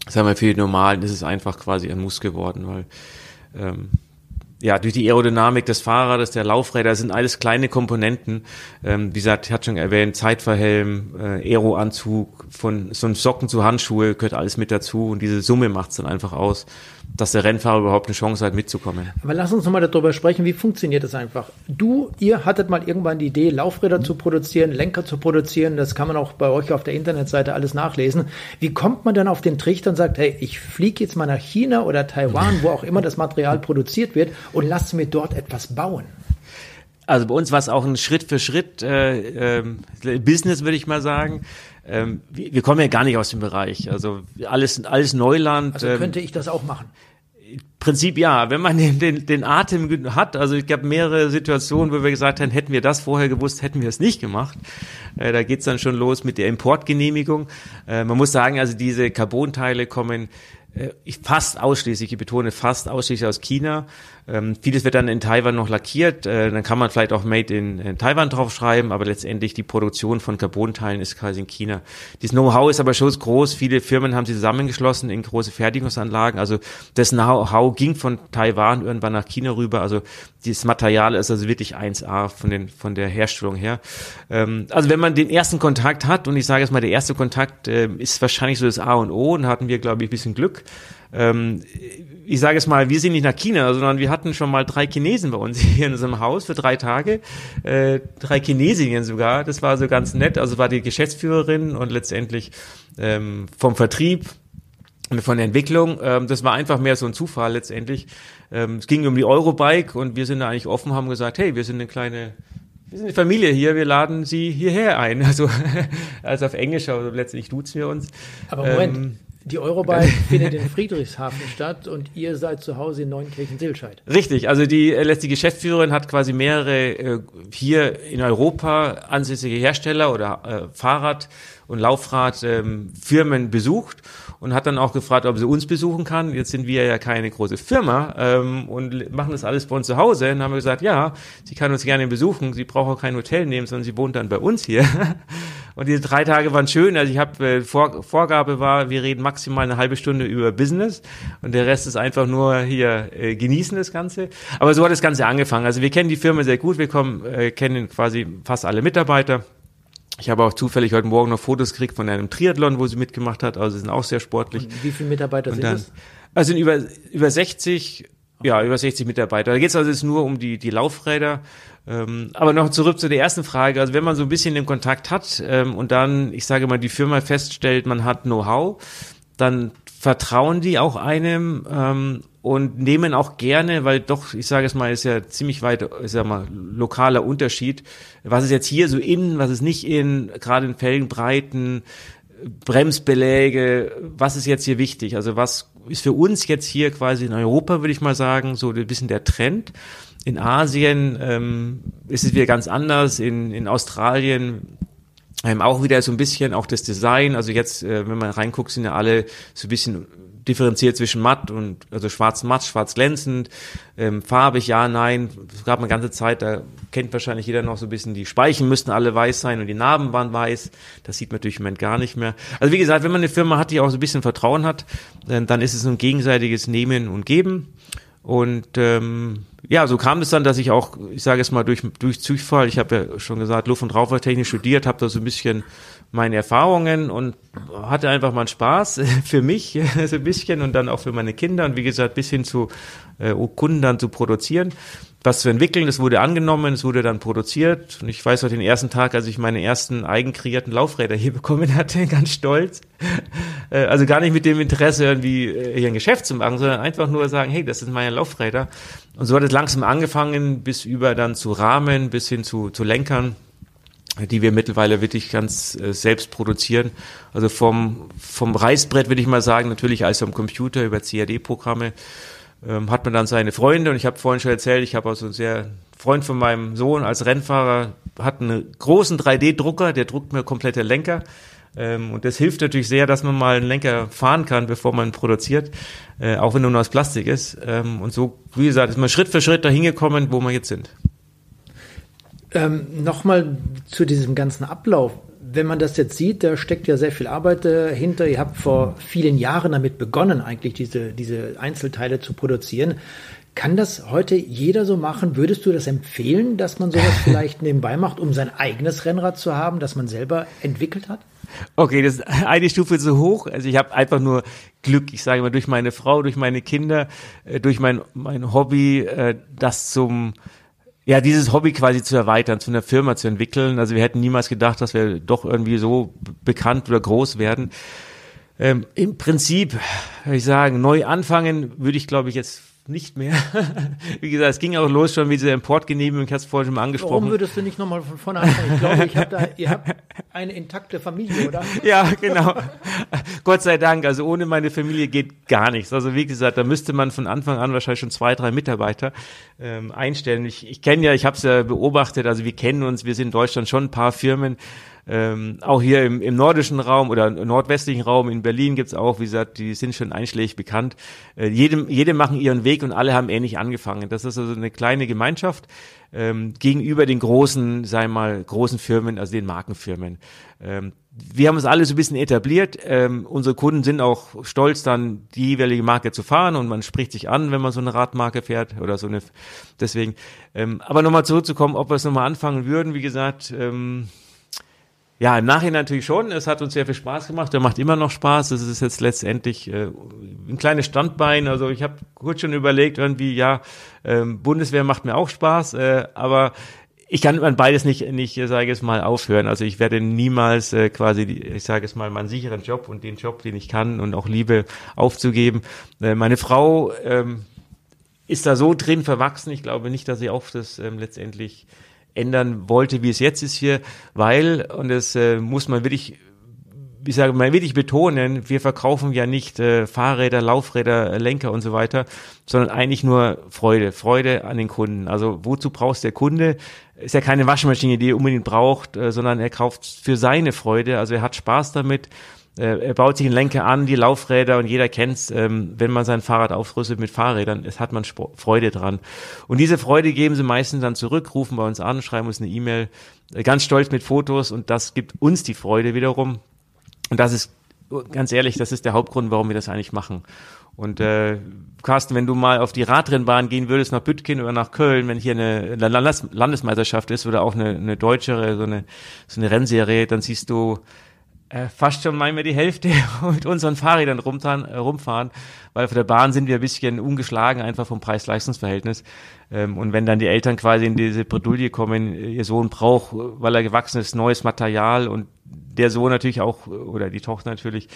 sagen wir für die Normalen ist es einfach quasi ein Muss geworden, weil ähm, ja, durch die Aerodynamik des Fahrrades, der Laufräder, sind alles kleine Komponenten. Ähm, wie gesagt, ich hatte schon erwähnt, Zeitverhelm, äh, Aeroanzug, von so einem Socken zu Handschuhe gehört alles mit dazu und diese Summe macht es dann einfach aus dass der Rennfahrer überhaupt eine Chance hat, mitzukommen. Aber lass uns nochmal darüber sprechen, wie funktioniert das einfach? Du, ihr hattet mal irgendwann die Idee, Laufräder zu produzieren, Lenker zu produzieren, das kann man auch bei euch auf der Internetseite alles nachlesen. Wie kommt man dann auf den Trichter und sagt, hey, ich fliege jetzt mal nach China oder Taiwan, wo auch immer das Material produziert wird und lass mir dort etwas bauen? Also bei uns war es auch ein Schritt für Schritt äh, äh, Business, würde ich mal sagen. Ähm, wir, wir, kommen ja gar nicht aus dem Bereich. Also alles, alles Neuland. Also könnte ähm, ich das auch machen? Prinzip ja, wenn man den, den, den Atem hat, also ich gab mehrere Situationen, wo wir gesagt haben, hätten wir das vorher gewusst, hätten wir es nicht gemacht. Äh, da geht's dann schon los mit der Importgenehmigung. Äh, man muss sagen, also diese Carbonteile kommen äh, fast ausschließlich, ich betone fast ausschließlich aus China. Ähm, vieles wird dann in Taiwan noch lackiert. Äh, dann kann man vielleicht auch Made in, in Taiwan draufschreiben, aber letztendlich die Produktion von Carbonteilen ist quasi in China. Dieses Know-how ist aber schon groß. Viele Firmen haben sie zusammengeschlossen in große Fertigungsanlagen. Also das Know-how ging von Taiwan irgendwann nach China rüber. Also dieses Material ist also wirklich 1A von, den, von der Herstellung her. Ähm, also wenn man den ersten Kontakt hat, und ich sage jetzt mal, der erste Kontakt äh, ist wahrscheinlich so das A und O, und hatten wir, glaube ich, ein bisschen Glück. Ähm, ich sage es mal, wir sind nicht nach China, sondern wir hatten schon mal drei Chinesen bei uns <laughs> hier in unserem Haus für drei Tage. Äh, drei Chinesinnen sogar. Das war so ganz nett. Also war die Geschäftsführerin und letztendlich ähm, vom Vertrieb und von der Entwicklung. Ähm, das war einfach mehr so ein Zufall letztendlich. Ähm, es ging um die Eurobike und wir sind da eigentlich offen, haben gesagt, hey, wir sind eine kleine wir sind eine Familie hier, wir laden Sie hierher ein. <laughs> Also, <laughs> also auf Englisch, aber letztendlich duzen wir uns. Aber Moment, ähm, die Eurobike <laughs> findet in Friedrichshafen statt und ihr seid zu Hause in Neunkirchen-Silscheid. Richtig, also die äh, letzte Geschäftsführerin hat quasi mehrere äh, hier in Europa ansässige Hersteller oder äh, Fahrrad- und Laufradfirmen ähm, besucht und hat dann auch gefragt, ob sie uns besuchen kann. Jetzt sind wir ja keine große Firma ähm, und machen das alles bei uns zu Hause. Und haben wir gesagt, ja, sie kann uns gerne besuchen. Sie braucht auch kein Hotel nehmen, sondern sie wohnt dann bei uns hier. <laughs> und diese drei Tage waren schön. Also ich habe äh, Vor Vorgabe war, wir reden maximal eine halbe Stunde über Business und der Rest ist einfach nur hier äh, genießen das Ganze. Aber so hat das Ganze angefangen. Also wir kennen die Firma sehr gut. Wir kommen, äh, kennen quasi fast alle Mitarbeiter. Ich habe auch zufällig heute Morgen noch Fotos gekriegt von einem Triathlon, wo sie mitgemacht hat. Also sie sind auch sehr sportlich. Und wie viele Mitarbeiter sind das? Also sind über, über 60, ja, über 60 Mitarbeiter. Da geht es also jetzt nur um die, die Laufräder. Ähm, aber noch zurück zu der ersten Frage. Also wenn man so ein bisschen den Kontakt hat ähm, und dann, ich sage mal, die Firma feststellt, man hat Know-how, dann vertrauen die auch einem ähm, und nehmen auch gerne, weil doch, ich sage es mal, ist ja ziemlich weit, ist ja mal lokaler Unterschied. Was ist jetzt hier so in, was ist nicht in, gerade in Felgenbreiten, Bremsbeläge, was ist jetzt hier wichtig? Also was ist für uns jetzt hier quasi in Europa, würde ich mal sagen, so ein bisschen der Trend. In Asien ähm, ist es wieder ganz anders. In, in Australien ähm, auch wieder so ein bisschen auch das Design. Also jetzt, äh, wenn man reinguckt, sind ja alle so ein bisschen differenziert zwischen matt und also schwarz matt, schwarz glänzend, ähm, farbig, ja, nein. Es gab eine ganze Zeit, da kennt wahrscheinlich jeder noch so ein bisschen, die Speichen müssten alle weiß sein und die Narben waren weiß. Das sieht man natürlich im Moment gar nicht mehr. Also wie gesagt, wenn man eine Firma hat, die auch so ein bisschen Vertrauen hat, äh, dann ist es ein gegenseitiges Nehmen und Geben. Und ähm, ja, so kam es dann, dass ich auch, ich sage es mal durch, durch Zufall, ich habe ja schon gesagt, Luft- und Raumfahrttechnik studiert, habe da so ein bisschen meine Erfahrungen und hatte einfach mal Spaß <laughs> für mich <laughs> so ein bisschen und dann auch für meine Kinder und wie gesagt bis hin zu äh, Kunden dann zu produzieren was zu entwickeln. Es wurde angenommen, es wurde dann produziert. Und ich weiß noch den ersten Tag, als ich meine ersten eigenkreierten Laufräder hier <laughs> bekommen hatte, ganz stolz. Äh, also gar nicht mit dem Interesse, irgendwie äh, hier ein Geschäft zu machen, sondern einfach nur sagen, hey, das sind meine Laufräder. Und so hat es langsam angefangen, bis über dann zu Rahmen, bis hin zu, zu Lenkern die wir mittlerweile wirklich ganz äh, selbst produzieren. Also vom, vom Reißbrett würde ich mal sagen, natürlich als am Computer über CAD-Programme ähm, hat man dann seine Freunde und ich habe vorhin schon erzählt, ich habe auch so einen sehr Freund von meinem Sohn als Rennfahrer, hat einen großen 3D-Drucker, der druckt mir komplette Lenker. Ähm, und das hilft natürlich sehr, dass man mal einen Lenker fahren kann, bevor man produziert, äh, auch wenn nur aus Plastik ist. Ähm, und so, wie gesagt, ist man Schritt für Schritt dahin gekommen, wo wir jetzt sind. Ähm, Nochmal zu diesem ganzen Ablauf wenn man das jetzt sieht, da steckt ja sehr viel Arbeit dahinter. Ihr habt vor vielen Jahren damit begonnen, eigentlich diese, diese Einzelteile zu produzieren. Kann das heute jeder so machen? Würdest du das empfehlen, dass man sowas <laughs> vielleicht nebenbei macht, um sein eigenes Rennrad zu haben, das man selber entwickelt hat? Okay, das ist eine Stufe zu hoch. Also ich habe einfach nur Glück, ich sage mal, durch meine Frau, durch meine Kinder, äh, durch mein, mein Hobby, äh, das zum ja, dieses Hobby quasi zu erweitern, zu einer Firma zu entwickeln. Also wir hätten niemals gedacht, dass wir doch irgendwie so bekannt oder groß werden. Ähm, Im Prinzip, würde ich sagen, neu anfangen würde ich, glaube ich, jetzt nicht mehr. <laughs> Wie gesagt, es ging auch los schon mit dieser Importgenehmigung, ich hatte es vorhin schon mal angesprochen. Warum würdest du nicht nochmal von vorne anfangen? Ich glaube, ich hab da, ihr habt eine intakte Familie, oder? <laughs> ja, genau. Gott sei Dank, also ohne meine Familie geht gar nichts. Also wie gesagt, da müsste man von Anfang an wahrscheinlich schon zwei, drei Mitarbeiter ähm, einstellen. Ich, ich kenne ja, ich habe es ja beobachtet, also wir kennen uns, wir sind in Deutschland schon ein paar Firmen, ähm, auch hier im, im nordischen Raum oder nordwestlichen Raum in Berlin gibt's auch, wie gesagt, die sind schon einschlägig bekannt. Äh, jedem, jede machen ihren Weg und alle haben ähnlich angefangen. Das ist also eine kleine Gemeinschaft ähm, gegenüber den großen, sagen wir mal, großen Firmen, also den Markenfirmen. Ähm, wir haben uns alle so ein bisschen etabliert. Ähm, unsere Kunden sind auch stolz, dann die jeweilige Marke zu fahren und man spricht sich an, wenn man so eine Radmarke fährt oder so eine. Deswegen. Ähm, aber nochmal zurückzukommen, ob wir es nochmal anfangen würden, wie gesagt. Ähm, ja, im Nachhinein natürlich schon. Es hat uns sehr viel Spaß gemacht. Er macht immer noch Spaß. Es ist jetzt letztendlich äh, ein kleines Standbein. Also ich habe kurz schon überlegt, irgendwie, ja, ähm, Bundeswehr macht mir auch Spaß, äh, aber ich kann man beides nicht, nicht, sage ich es mal, aufhören. Also ich werde niemals äh, quasi, ich sage es mal, meinen sicheren Job und den Job, den ich kann und auch liebe, aufzugeben. Äh, meine Frau ähm, ist da so drin verwachsen. Ich glaube nicht, dass sie auch das ähm, letztendlich ändern wollte, wie es jetzt ist hier, weil, und das äh, muss man wirklich ich sage mal wirklich betonen, wir verkaufen ja nicht äh, Fahrräder, Laufräder, Lenker und so weiter, sondern eigentlich nur Freude, Freude an den Kunden. Also wozu brauchst der Kunde? Ist ja keine Waschmaschine, die er unbedingt braucht, äh, sondern er kauft für seine Freude. Also er hat Spaß damit äh, er baut sich einen Lenker an, die Laufräder und jeder kennt's, ähm, wenn man sein Fahrrad aufrüstet mit Fahrrädern, es hat man Sp Freude dran. Und diese Freude geben sie meistens dann zurück, rufen bei uns an, schreiben uns eine E-Mail, äh, ganz stolz mit Fotos und das gibt uns die Freude wiederum. Und das ist, ganz ehrlich, das ist der Hauptgrund, warum wir das eigentlich machen. Und äh, Carsten, wenn du mal auf die Radrennbahn gehen würdest nach Bütgen oder nach Köln, wenn hier eine Landes Landesmeisterschaft ist oder auch eine, eine deutschere, so eine, so eine Rennserie, dann siehst du äh, fast schon mal die Hälfte <laughs> mit unseren Fahrrädern rumfahren, äh, rumfahren, weil auf der Bahn sind wir ein bisschen ungeschlagen, einfach vom Preis-Leistungs-Verhältnis. Ähm, und wenn dann die Eltern quasi in diese Bredouille kommen, ihr Sohn braucht, weil er gewachsen ist, neues Material und der Sohn natürlich auch, oder die Tochter natürlich,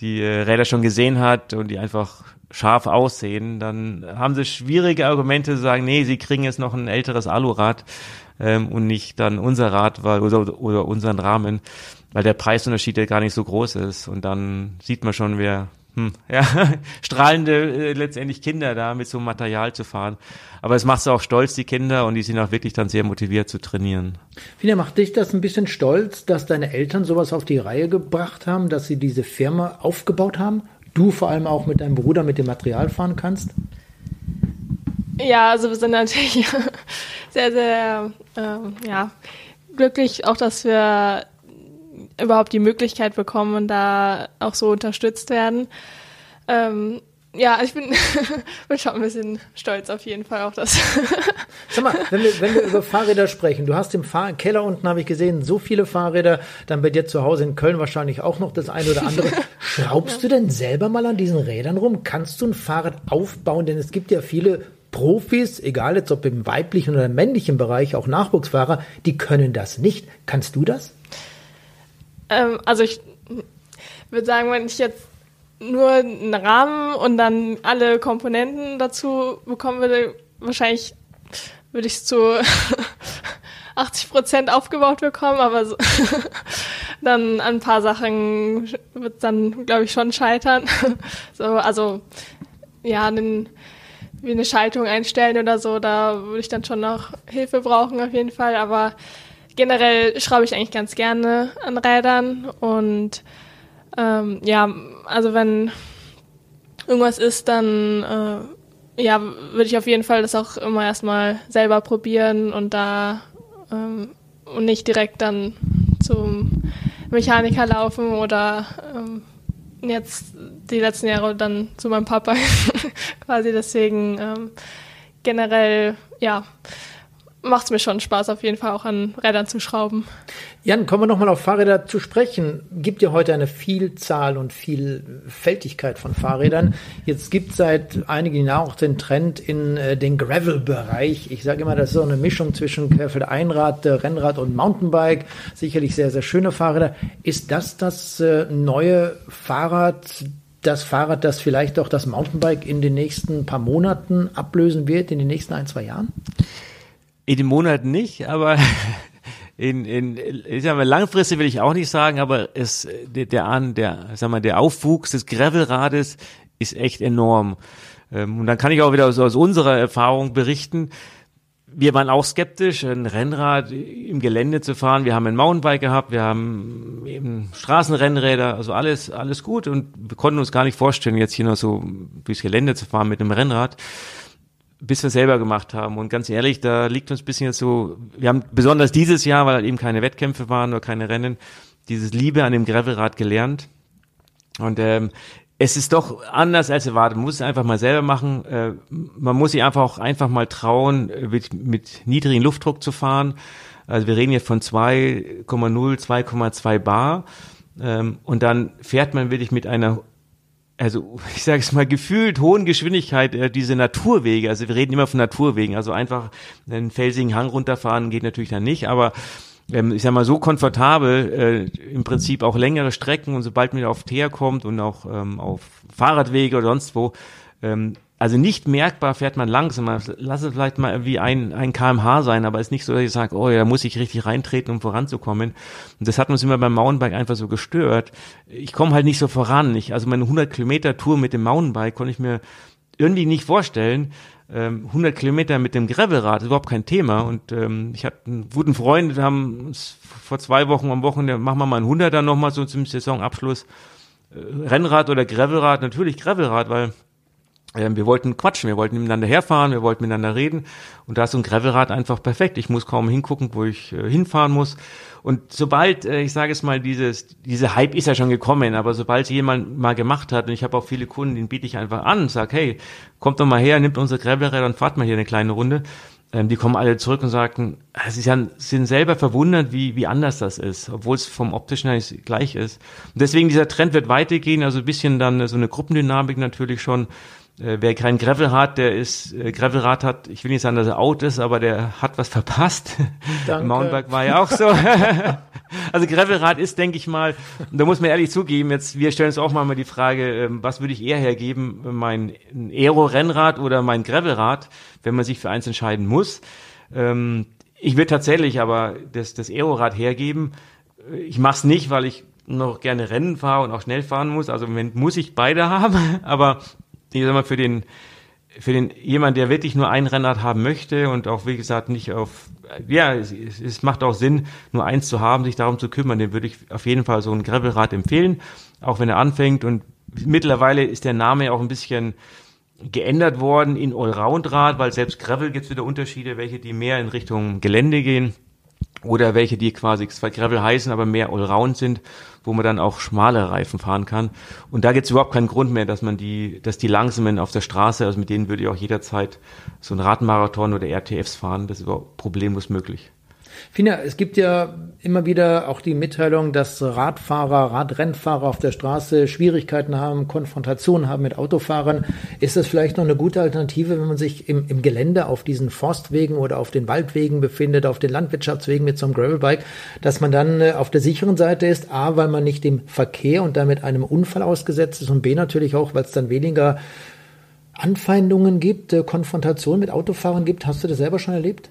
die äh, Räder schon gesehen hat und die einfach scharf aussehen, dann haben sie schwierige Argumente zu sagen, nee, sie kriegen jetzt noch ein älteres Alurad ähm, und nicht dann unser Rad weil, oder, oder unseren Rahmen weil der Preisunterschied ja gar nicht so groß ist. Und dann sieht man schon, wer hm, <laughs> ja, strahlende äh, letztendlich Kinder da mit so einem Material zu fahren. Aber es macht sie auch stolz, die Kinder, und die sind auch wirklich dann sehr motiviert zu trainieren. Fina, macht dich das ein bisschen stolz, dass deine Eltern sowas auf die Reihe gebracht haben, dass sie diese Firma aufgebaut haben? Du vor allem auch mit deinem Bruder mit dem Material fahren kannst? Ja, also wir sind natürlich <laughs> sehr, sehr äh, ja, glücklich, auch dass wir überhaupt die Möglichkeit bekommen und da auch so unterstützt werden. Ähm, ja, ich bin, <laughs> bin schon ein bisschen stolz auf jeden Fall auf das. <laughs> Sag mal, wenn wir, wenn wir über Fahrräder sprechen, du hast im Fahr Keller unten, habe ich gesehen, so viele Fahrräder, dann bei dir zu Hause in Köln wahrscheinlich auch noch das eine oder andere. <laughs> Schraubst du denn selber mal an diesen Rädern rum? Kannst du ein Fahrrad aufbauen? Denn es gibt ja viele Profis, egal jetzt ob im weiblichen oder im männlichen Bereich, auch Nachwuchsfahrer, die können das nicht. Kannst du das? Ähm, also ich würde sagen, wenn ich jetzt nur einen Rahmen und dann alle Komponenten dazu bekommen würde, wahrscheinlich würde ich es zu <laughs> 80 Prozent aufgebaut bekommen, aber so <laughs> dann an ein paar Sachen wird es dann, glaube ich, schon scheitern. <laughs> so, also ja, den, wie eine Schaltung einstellen oder so, da würde ich dann schon noch Hilfe brauchen auf jeden Fall, aber generell schraube ich eigentlich ganz gerne an Rädern und ähm, ja, also wenn irgendwas ist, dann äh, ja, würde ich auf jeden Fall das auch immer erstmal selber probieren und da ähm, und nicht direkt dann zum Mechaniker laufen oder ähm, jetzt die letzten Jahre dann zu meinem Papa <laughs> quasi. Deswegen ähm, generell, ja, macht es mir schon Spaß, auf jeden Fall auch an Rädern zu schrauben. Jan, kommen wir nochmal auf Fahrräder zu sprechen. Gibt ja heute eine Vielzahl und Vielfältigkeit von Fahrrädern. Jetzt gibt es seit einigen Jahren auch den Trend in äh, den Gravel-Bereich. Ich sage immer, das ist so eine Mischung zwischen Querfeld Einrad, äh, Rennrad und Mountainbike. Sicherlich sehr, sehr schöne Fahrräder. Ist das das äh, neue Fahrrad, das Fahrrad, das vielleicht auch das Mountainbike in den nächsten paar Monaten ablösen wird, in den nächsten ein, zwei Jahren? In den Monaten nicht, aber <laughs> in, in ich sag mal, langfristig will ich auch nicht sagen, aber es, der, der, der, sag mal, der Aufwuchs des Gravelrades ist echt enorm. Ähm, und dann kann ich auch wieder aus, aus unserer Erfahrung berichten. Wir waren auch skeptisch, ein Rennrad im Gelände zu fahren. Wir haben ein Mountainbike gehabt, wir haben eben Straßenrennräder, also alles, alles gut und wir konnten uns gar nicht vorstellen, jetzt hier noch so durchs Gelände zu fahren mit einem Rennrad bis wir selber gemacht haben. Und ganz ehrlich, da liegt uns bisschen jetzt so, wir haben besonders dieses Jahr, weil eben keine Wettkämpfe waren oder keine Rennen, dieses Liebe an dem Gravelrad gelernt. Und ähm, es ist doch anders als erwartet. Man muss es einfach mal selber machen. Äh, man muss sich einfach auch einfach mal trauen, mit, mit niedrigem Luftdruck zu fahren. Also wir reden hier von 2,0, 2,2 Bar. Ähm, und dann fährt man wirklich mit einer also <laughs> ich sage es mal, gefühlt hohen Geschwindigkeit äh, diese Naturwege, also wir reden immer von Naturwegen, also einfach einen felsigen Hang runterfahren geht natürlich dann nicht, aber ähm, ich sag mal so komfortabel, äh, im Prinzip auch längere Strecken und sobald man auf Teer kommt und auch ähm, auf Fahrradwege oder sonst wo, ähm, also nicht merkbar fährt man langsam. Lass es vielleicht mal wie ein, ein kmh sein, aber es ist nicht so, dass ich sage, oh, da muss ich richtig reintreten, um voranzukommen. Und das hat uns immer beim Mountainbike einfach so gestört. Ich komme halt nicht so voran. Ich, also meine 100 Kilometer Tour mit dem Mountainbike konnte ich mir irgendwie nicht vorstellen. 100 ähm, Kilometer mit dem Gravelrad ist überhaupt kein Thema. Und ähm, ich hatte einen guten Freund, wir haben uns vor zwei Wochen am Wochenende, machen wir mal einen 100er nochmal so zum Saisonabschluss. Äh, Rennrad oder Gravelrad, natürlich Gravelrad, weil wir wollten quatschen, wir wollten miteinander herfahren, wir wollten miteinander reden und da ist so ein Gravelrad einfach perfekt. Ich muss kaum hingucken, wo ich äh, hinfahren muss. Und sobald, äh, ich sage es mal, dieses, diese Hype ist ja schon gekommen, aber sobald jemand mal gemacht hat, und ich habe auch viele Kunden, den biete ich einfach an und sage, hey, kommt doch mal her, nimmt unsere Gravelräder und fahrt mal hier eine kleine Runde. Ähm, die kommen alle zurück und sagten, sie sind selber verwundert, wie, wie anders das ist, obwohl es vom optischen her gleich ist. Und deswegen dieser Trend wird weitergehen, also ein bisschen dann so eine Gruppendynamik natürlich schon äh, wer kein Gravelrad, der ist, äh, Gravelrad hat, ich will nicht sagen, dass er out ist, aber der hat was verpasst. <laughs> Danke. Mountainbike war ja auch so. <laughs> also Gravelrad ist, denke ich mal, da muss man ehrlich zugeben, jetzt, wir stellen uns auch mal die Frage, ähm, was würde ich eher hergeben, mein Aero-Rennrad oder mein Gravelrad, wenn man sich für eins entscheiden muss. Ähm, ich würde tatsächlich aber das, das Aerorad hergeben. Ich mache es nicht, weil ich noch gerne Rennen fahre und auch schnell fahren muss. Also im Moment muss ich beide haben, <laughs> aber ich sag mal, für den, für den jemand, der wirklich nur ein Rennrad haben möchte und auch, wie gesagt, nicht auf, ja, es, es macht auch Sinn, nur eins zu haben, sich darum zu kümmern, dem würde ich auf jeden Fall so ein Gravelrad empfehlen, auch wenn er anfängt. Und mittlerweile ist der Name auch ein bisschen geändert worden in Allround-Rad, weil selbst Gravel gibt es wieder Unterschiede, welche die mehr in Richtung Gelände gehen oder welche, die quasi zwar Gravel heißen, aber mehr Allround sind, wo man dann auch schmale Reifen fahren kann. Und da gibt es überhaupt keinen Grund mehr, dass man die, dass die langsamen auf der Straße, also mit denen würde ich auch jederzeit so ein Radmarathon oder RTFs fahren, das ist überhaupt problemlos möglich. Fina, es gibt ja immer wieder auch die Mitteilung, dass Radfahrer, Radrennfahrer auf der Straße Schwierigkeiten haben, Konfrontationen haben mit Autofahrern. Ist das vielleicht noch eine gute Alternative, wenn man sich im, im Gelände auf diesen Forstwegen oder auf den Waldwegen befindet, auf den Landwirtschaftswegen mit so einem Gravelbike, dass man dann äh, auf der sicheren Seite ist, A, weil man nicht dem Verkehr und damit einem Unfall ausgesetzt ist und B natürlich auch, weil es dann weniger Anfeindungen gibt, äh, Konfrontationen mit Autofahrern gibt. Hast du das selber schon erlebt?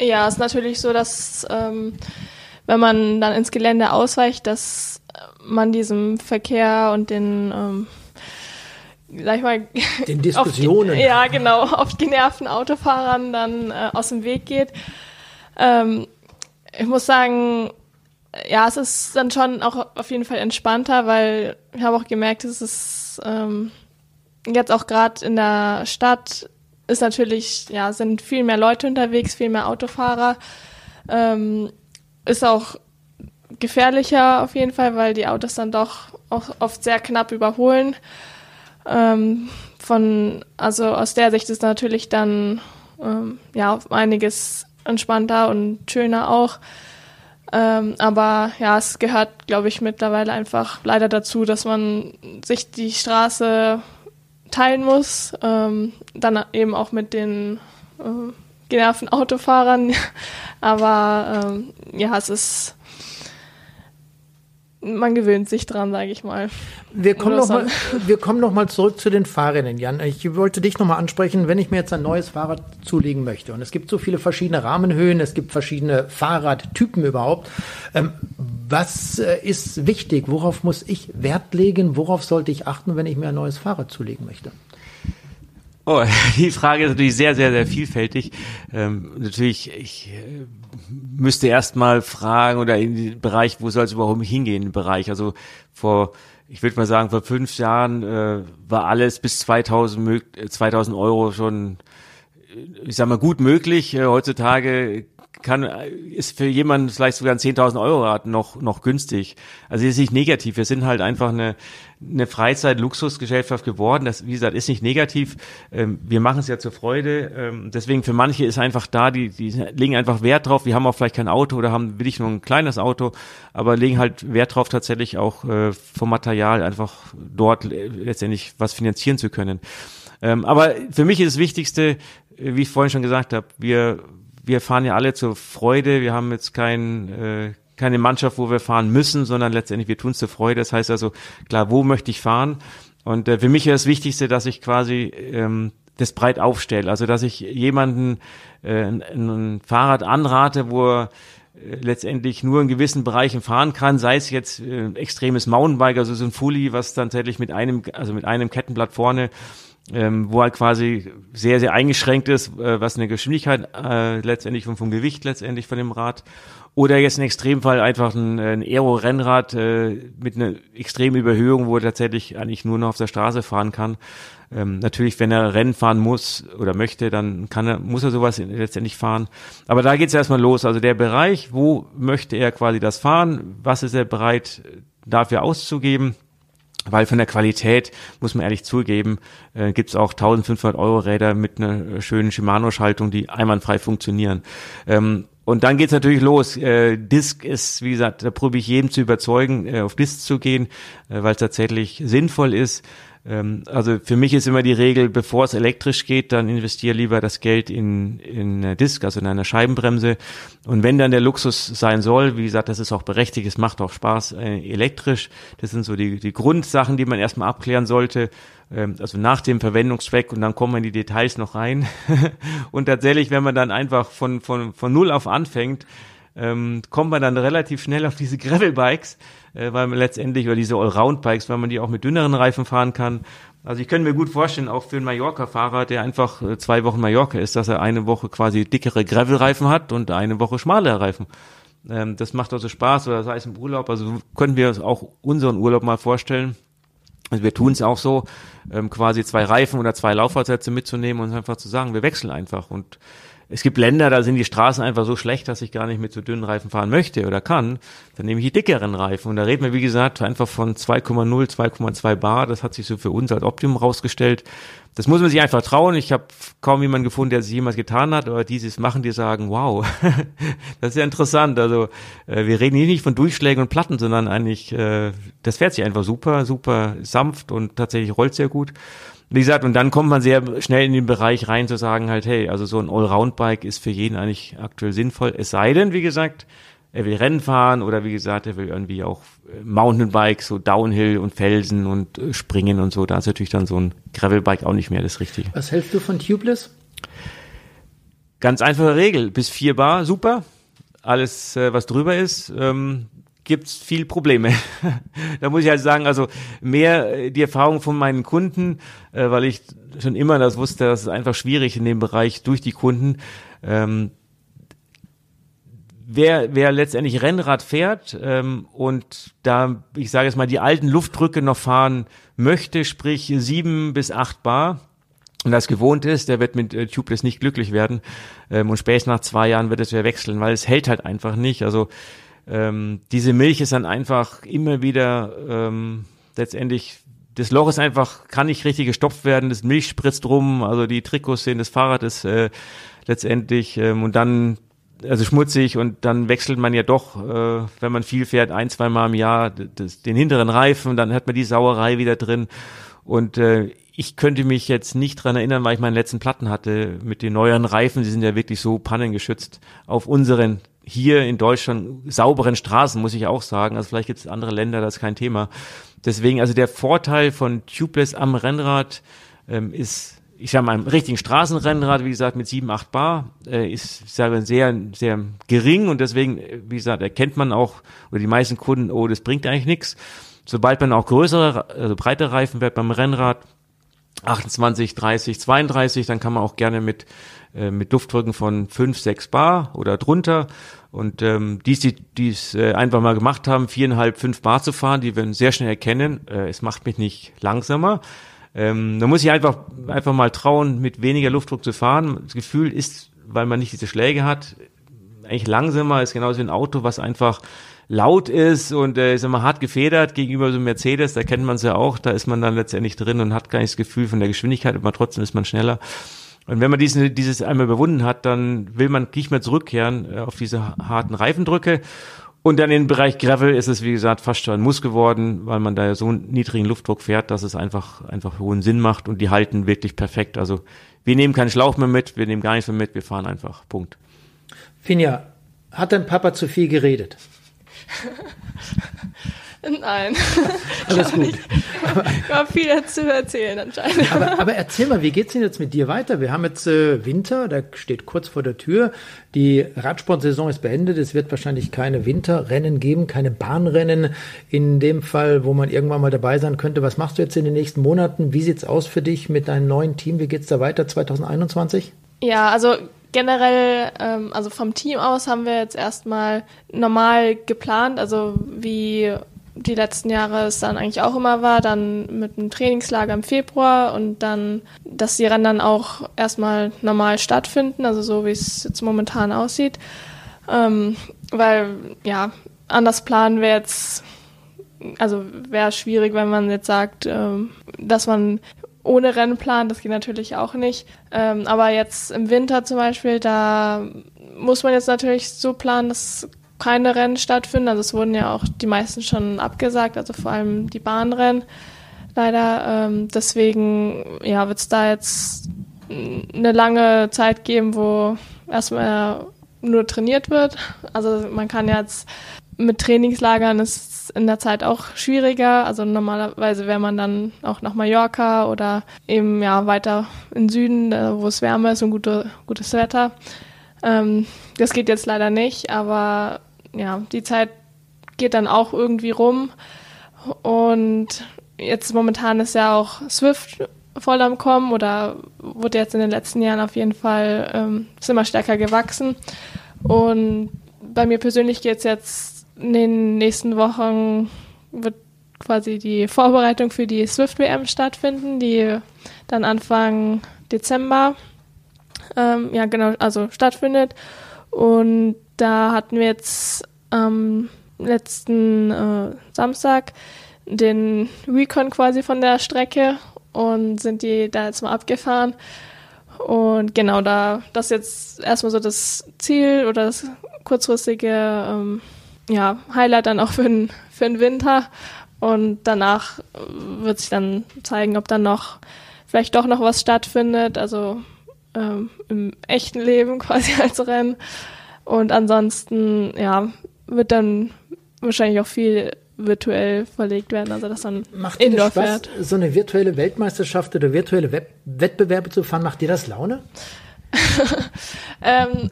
Ja, es ist natürlich so, dass ähm, wenn man dann ins Gelände ausweicht, dass man diesem Verkehr und den ähm, sag ich mal, den <laughs> Diskussionen. Oft, ja, genau, <laughs> oft genervten Autofahrern dann äh, aus dem Weg geht. Ähm, ich muss sagen, ja, es ist dann schon auch auf jeden Fall entspannter, weil ich habe auch gemerkt, es ist ähm, jetzt auch gerade in der Stadt ist natürlich, ja, sind viel mehr Leute unterwegs, viel mehr Autofahrer. Ähm, ist auch gefährlicher auf jeden Fall, weil die Autos dann doch auch oft sehr knapp überholen. Ähm, von, also aus der Sicht ist natürlich dann ähm, ja einiges entspannter und schöner auch. Ähm, aber ja, es gehört, glaube ich, mittlerweile einfach leider dazu, dass man sich die Straße teilen muss. Ähm, dann eben auch mit den äh, genervten Autofahrern. <laughs> aber ähm, ja, es ist man gewöhnt sich dran, sage ich mal. Wir kommen, noch mal, wir kommen noch mal zurück zu den Fahrrädern, Jan. Ich wollte dich noch mal ansprechen, wenn ich mir jetzt ein neues Fahrrad zulegen möchte. Und es gibt so viele verschiedene Rahmenhöhen, es gibt verschiedene Fahrradtypen überhaupt. Ähm, was äh, ist wichtig? Worauf muss ich Wert legen? Worauf sollte ich achten, wenn ich mir ein neues Fahrrad zulegen möchte? Oh, <laughs> die Frage ist natürlich sehr, sehr, sehr vielfältig. Ähm, natürlich, ich äh, müsste erst mal fragen oder in den Bereich, wo soll es überhaupt hingehen, im Bereich. Also vor, ich würde mal sagen, vor fünf Jahren äh, war alles bis 2000, 2000 Euro schon, äh, ich sag mal, gut möglich. Äh, heutzutage kann, ist für jemanden vielleicht sogar ein 10.000 Euro Rad noch, noch günstig. Also ist nicht negativ. Wir sind halt einfach eine, eine Freizeit-Luxusgesellschaft geworden. Das, wie gesagt, ist nicht negativ. Ähm, wir machen es ja zur Freude. Ähm, deswegen für manche ist einfach da, die, die legen einfach Wert drauf. Wir haben auch vielleicht kein Auto oder haben will ich nur ein kleines Auto, aber legen halt Wert drauf, tatsächlich auch äh, vom Material einfach dort letztendlich was finanzieren zu können. Ähm, aber für mich ist das Wichtigste, wie ich vorhin schon gesagt habe, wir wir fahren ja alle zur Freude. Wir haben jetzt kein, äh, keine Mannschaft, wo wir fahren müssen, sondern letztendlich wir tun es zur Freude. Das heißt also, klar, wo möchte ich fahren? Und äh, für mich ist das Wichtigste, dass ich quasi ähm, das breit aufstelle. Also dass ich jemanden äh, ein, ein Fahrrad anrate, wo er äh, letztendlich nur in gewissen Bereichen fahren kann, sei es jetzt äh, extremes Mountainbike, also so ein Fully, was dann tatsächlich mit einem, also mit einem Kettenblatt vorne ähm, wo er quasi sehr, sehr eingeschränkt ist, äh, was eine Geschwindigkeit äh, letztendlich vom, vom Gewicht letztendlich von dem Rad. Oder jetzt im Extremfall einfach ein, ein Aero-Rennrad äh, mit einer extremen Überhöhung, wo er tatsächlich eigentlich nur noch auf der Straße fahren kann. Ähm, natürlich, wenn er Rennen fahren muss oder möchte, dann kann er, muss er sowas letztendlich fahren. Aber da geht es erstmal los. Also der Bereich, wo möchte er quasi das fahren? Was ist er bereit dafür auszugeben? Weil von der Qualität, muss man ehrlich zugeben, äh, gibt es auch 1500 Euro Räder mit einer schönen Shimano-Schaltung, die einwandfrei funktionieren. Ähm, und dann geht's natürlich los. Äh, Disk ist, wie gesagt, da probiere ich jedem zu überzeugen, äh, auf Disk zu gehen, äh, weil es tatsächlich sinnvoll ist. Ähm, also für mich ist immer die Regel, bevor es elektrisch geht, dann investiere lieber das Geld in, in Disk, also in einer Scheibenbremse. Und wenn dann der Luxus sein soll, wie gesagt, das ist auch berechtigt, es macht auch Spaß äh, elektrisch. Das sind so die, die Grundsachen, die man erstmal abklären sollte ähm, also nach dem Verwendungszweck und dann kommen die Details noch rein. <laughs> und tatsächlich, wenn man dann einfach von, von, von Null auf anfängt, ähm, kommt man dann relativ schnell auf diese <laughs> Gravel-Bikes, äh, weil man letztendlich, oder diese Allround-Bikes, weil man die auch mit dünneren Reifen fahren kann. Also ich könnte mir gut vorstellen, auch für einen Mallorca-Fahrer, der einfach äh, zwei Wochen Mallorca ist, dass er eine Woche quasi dickere Gravel-Reifen hat und eine Woche schmalere Reifen. Ähm, das macht also Spaß, oder sei es im Urlaub, also können wir uns auch unseren Urlaub mal vorstellen. Also wir tun es auch so, ähm, quasi zwei Reifen oder zwei Laufradsätze mitzunehmen und einfach zu sagen, wir wechseln einfach und es gibt Länder, da sind die Straßen einfach so schlecht, dass ich gar nicht mit so dünnen Reifen fahren möchte oder kann. Dann nehme ich die dickeren Reifen. Und da reden wir, wie gesagt, einfach von 2,0, 2,2 Bar. Das hat sich so für uns als Optimum rausgestellt. Das muss man sich einfach trauen. Ich habe kaum jemanden gefunden, der es jemals getan hat, aber dieses machen, die sagen, wow, <laughs> das ist ja interessant. Also äh, wir reden hier nicht von Durchschlägen und Platten, sondern eigentlich, äh, das fährt sich einfach super, super sanft und tatsächlich rollt sehr gut wie gesagt, und dann kommt man sehr schnell in den Bereich rein zu sagen halt, hey, also so ein Allround-Bike ist für jeden eigentlich aktuell sinnvoll. Es sei denn, wie gesagt, er will Rennen fahren oder wie gesagt, er will irgendwie auch äh, Mountainbike, so Downhill und Felsen und äh, Springen und so. Da ist natürlich dann so ein Gravelbike auch nicht mehr das Richtige. Was hältst du von Tubeless? Ganz einfache Regel. Bis vier Bar, super. Alles, äh, was drüber ist, ähm, gibt's viel Probleme. <laughs> da muss ich halt sagen, also mehr äh, die Erfahrung von meinen Kunden, äh, weil ich schon immer das wusste, das ist einfach schwierig in dem Bereich durch die Kunden. Ähm, wer, wer letztendlich Rennrad fährt ähm, und da, ich sage jetzt mal, die alten Luftdrücke noch fahren möchte, sprich sieben bis acht Bar, und das gewohnt ist, der wird mit äh, Tubeless nicht glücklich werden. Ähm, und spätestens nach zwei Jahren wird es wieder wechseln, weil es hält halt einfach nicht. Also ähm, diese Milch ist dann einfach immer wieder ähm, letztendlich das Loch ist einfach, kann nicht richtig gestopft werden, das Milch spritzt rum, also die Trikots sehen, das Fahrrad ist äh, letztendlich ähm, und dann also schmutzig und dann wechselt man ja doch, äh, wenn man viel fährt, ein, zwei Mal im Jahr das, den hinteren Reifen, dann hat man die Sauerei wieder drin und äh, ich könnte mich jetzt nicht dran erinnern, weil ich meine letzten Platten hatte mit den neueren Reifen, die sind ja wirklich so pannengeschützt auf unseren hier in Deutschland sauberen Straßen, muss ich auch sagen. Also vielleicht gibt es andere Länder, das ist kein Thema. Deswegen, also der Vorteil von Tubeless am Rennrad ähm, ist, ich habe einem richtigen Straßenrennrad, wie gesagt, mit 7, 8 Bar, äh, ist, ich sage, sehr, sehr gering und deswegen, wie gesagt, erkennt man auch, oder die meisten Kunden, oh, das bringt eigentlich nichts. Sobald man auch größere, also breite Reifen wird beim Rennrad, 28, 30, 32, dann kann man auch gerne mit, äh, mit Luftdrücken von 5, 6 Bar oder drunter und ähm, die, die die es äh, einfach mal gemacht haben, viereinhalb, fünf Bar zu fahren, die werden sehr schnell erkennen, äh, es macht mich nicht langsamer. Ähm, da muss ich einfach, einfach mal trauen, mit weniger Luftdruck zu fahren. Das Gefühl ist, weil man nicht diese Schläge hat, eigentlich langsamer, ist genauso wie ein Auto, was einfach laut ist und äh, ist immer hart gefedert gegenüber so einem Mercedes, da kennt man es ja auch, da ist man dann letztendlich drin und hat gar nicht das Gefühl von der Geschwindigkeit, aber trotzdem ist man schneller. Und wenn man diese, dieses einmal überwunden hat, dann will man nicht mehr zurückkehren äh, auf diese harten Reifendrücke. Und dann im Bereich Gravel ist es, wie gesagt, fast schon ein Muss geworden, weil man da so einen niedrigen Luftdruck fährt, dass es einfach, einfach hohen Sinn macht und die halten wirklich perfekt. Also wir nehmen keinen Schlauch mehr mit, wir nehmen gar nichts mehr mit, wir fahren einfach. Punkt. Finja, hat dein Papa zu viel geredet? <laughs> Nein. Alles gut. <laughs> Ich habe viel zu erzählen anscheinend. Aber, aber, erzähl mal, wie geht's denn jetzt mit dir weiter? Wir haben jetzt äh, Winter, der steht kurz vor der Tür. Die Radsportsaison ist beendet. Es wird wahrscheinlich keine Winterrennen geben, keine Bahnrennen. In dem Fall, wo man irgendwann mal dabei sein könnte. Was machst du jetzt in den nächsten Monaten? Wie sieht's aus für dich mit deinem neuen Team? Wie geht's da weiter 2021? Ja, also generell, ähm, also vom Team aus haben wir jetzt erstmal normal geplant, also wie die letzten Jahre es dann eigentlich auch immer war, dann mit einem Trainingslager im Februar und dann, dass die Rennen dann auch erstmal normal stattfinden, also so wie es jetzt momentan aussieht. Ähm, weil, ja, anders planen wäre jetzt, also wäre schwierig, wenn man jetzt sagt, ähm, dass man ohne Rennen plant, das geht natürlich auch nicht. Ähm, aber jetzt im Winter zum Beispiel, da muss man jetzt natürlich so planen, dass keine Rennen stattfinden. Also es wurden ja auch die meisten schon abgesagt, also vor allem die Bahnrennen leider. Ähm, deswegen ja, wird es da jetzt eine lange Zeit geben, wo erstmal nur trainiert wird. Also man kann jetzt mit Trainingslagern ist in der Zeit auch schwieriger. Also normalerweise wäre man dann auch nach Mallorca oder eben ja weiter in Süden, wo es wärmer ist und gute, gutes Wetter. Ähm, das geht jetzt leider nicht, aber ja, die Zeit geht dann auch irgendwie rum. Und jetzt momentan ist ja auch Swift voll am Kommen oder wurde jetzt in den letzten Jahren auf jeden Fall ähm, immer stärker gewachsen. Und bei mir persönlich geht es jetzt in den nächsten Wochen, wird quasi die Vorbereitung für die Swift WM stattfinden, die dann Anfang Dezember ähm, ja genau, also stattfindet. Und da hatten wir jetzt am letzten äh, Samstag den Recon quasi von der Strecke und sind die da jetzt mal abgefahren. Und genau da, das ist jetzt erstmal so das Ziel oder das kurzfristige ähm, ja, Highlight dann auch für den, für den Winter. Und danach wird sich dann zeigen, ob dann noch vielleicht doch noch was stattfindet. Also ähm, im echten Leben <laughs> quasi als Rennen. Und ansonsten, ja, wird dann wahrscheinlich auch viel virtuell verlegt werden, also dass man macht Indoor Spaß, fährt. So eine virtuelle Weltmeisterschaft oder virtuelle Web Wettbewerbe zu fahren, macht dir das Laune? <laughs> ähm,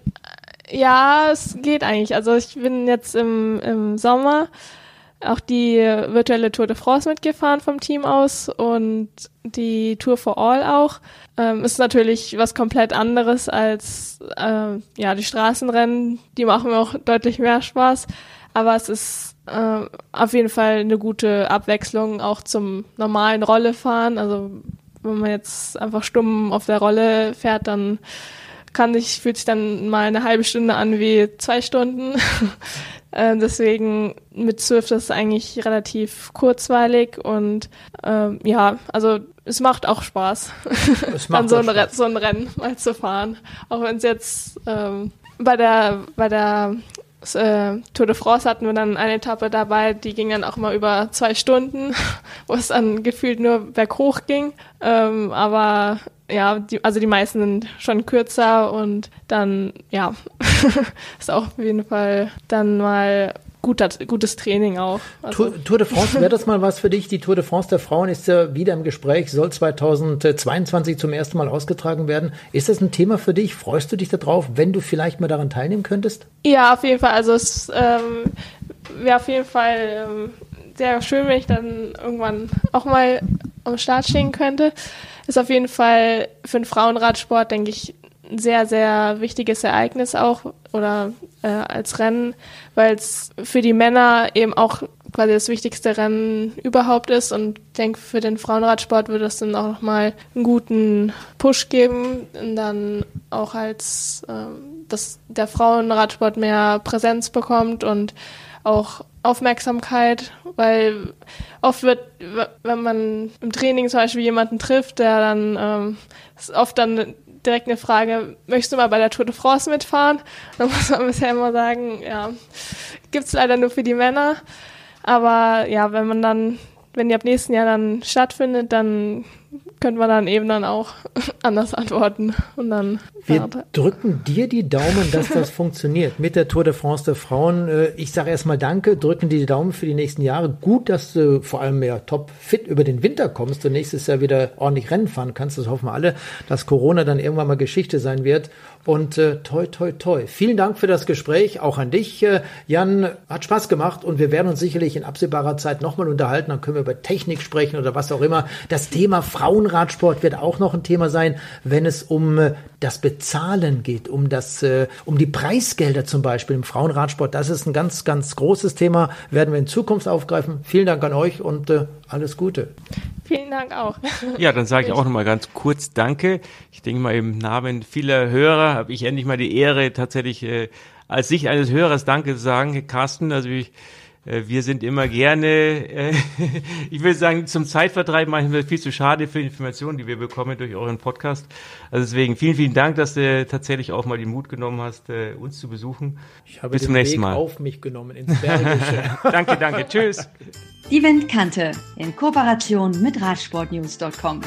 ja, es geht eigentlich. Also ich bin jetzt im, im Sommer auch die virtuelle Tour de France mitgefahren vom Team aus und die Tour for All auch. Ähm, ist natürlich was komplett anderes als äh, ja die Straßenrennen. Die machen mir auch deutlich mehr Spaß, aber es ist äh, auf jeden Fall eine gute Abwechslung auch zum normalen Rollefahren. Also wenn man jetzt einfach stumm auf der Rolle fährt, dann kann sich fühlt sich dann mal eine halbe Stunde an wie zwei Stunden. <laughs> Äh, deswegen mit Swift ist es eigentlich relativ kurzweilig und ähm, ja, also es macht auch Spaß, es macht <laughs> dann so ein, so ein, Rennen mal zu fahren. Auch wenn es jetzt ähm, bei der bei der äh, Tour de France hatten wir dann eine Etappe dabei, die ging dann auch mal über zwei Stunden, <laughs> wo es dann gefühlt nur berghoch ging. Ähm, aber ja, die, also die meisten sind schon kürzer und dann, ja, <laughs> ist auch auf jeden Fall dann mal guter, gutes Training auch. Also. Tour, Tour, de France, wäre das mal was für dich? Die Tour de France der Frauen ist ja wieder im Gespräch, soll 2022 zum ersten Mal ausgetragen werden. Ist das ein Thema für dich? Freust du dich darauf, wenn du vielleicht mal daran teilnehmen könntest? Ja, auf jeden Fall. Also es ähm, wäre auf jeden Fall ähm, sehr schön, wenn ich dann irgendwann auch mal am Start stehen könnte. Ist auf jeden Fall für den Frauenradsport, denke ich, ein sehr, sehr wichtiges Ereignis auch oder äh, als Rennen, weil es für die Männer eben auch quasi das wichtigste Rennen überhaupt ist und ich denke, für den Frauenradsport würde es dann auch nochmal einen guten Push geben und dann auch als, ähm, dass der Frauenradsport mehr Präsenz bekommt und auch Aufmerksamkeit, weil oft wird, wenn man im Training zum Beispiel jemanden trifft, der dann ähm, ist oft dann direkt eine Frage, möchtest du mal bei der Tour de France mitfahren? <laughs> Da muss man bisher immer sagen, ja, gibt's leider nur für die Männer. Aber ja, wenn man dann, wenn die ab nächsten Jahr dann stattfindet, dann könnte man dann eben dann auch <laughs> anders antworten. Und dann Wir drücken dir die Daumen, dass das <laughs> funktioniert mit der Tour de France der Frauen. Äh, ich sage erstmal Danke, drücken dir die Daumen für die nächsten Jahre. Gut, dass du vor allem mehr top fit über den Winter kommst und nächstes Jahr wieder ordentlich Rennen fahren kannst. Das hoffen wir alle, dass Corona dann irgendwann mal Geschichte sein wird. Und äh, toi, toi, toi. Vielen Dank für das Gespräch, auch an dich, äh, Jan. Hat Spaß gemacht und wir werden uns sicherlich in absehbarer Zeit nochmal unterhalten. Dann können wir über Technik sprechen oder was auch immer. Das Thema Frauenradsport wird auch noch ein Thema sein, wenn es um äh, das Bezahlen geht, um das, äh, um die Preisgelder zum Beispiel im Frauenradsport. Das ist ein ganz, ganz großes Thema. Werden wir in Zukunft aufgreifen. Vielen Dank an euch und äh, alles Gute. Vielen Dank auch. Ja, dann sage ich auch nochmal ganz kurz Danke. Ich denke mal im Namen vieler Hörer habe ich endlich mal die Ehre, tatsächlich äh, als Sicht eines Hörers Danke zu sagen, Carsten. Also ich, wir sind immer gerne, äh, <laughs> ich will sagen, zum Zeitvertreib manchmal viel zu schade für Informationen, die wir bekommen durch euren Podcast. Also deswegen vielen, vielen Dank, dass du tatsächlich auch mal den Mut genommen hast, äh, uns zu besuchen. Ich habe Bis zum nächsten Weg Mal. auf mich genommen ins Bergische. <laughs> danke, danke. Tschüss. Die Windkante in Kooperation mit Radsportnews.com.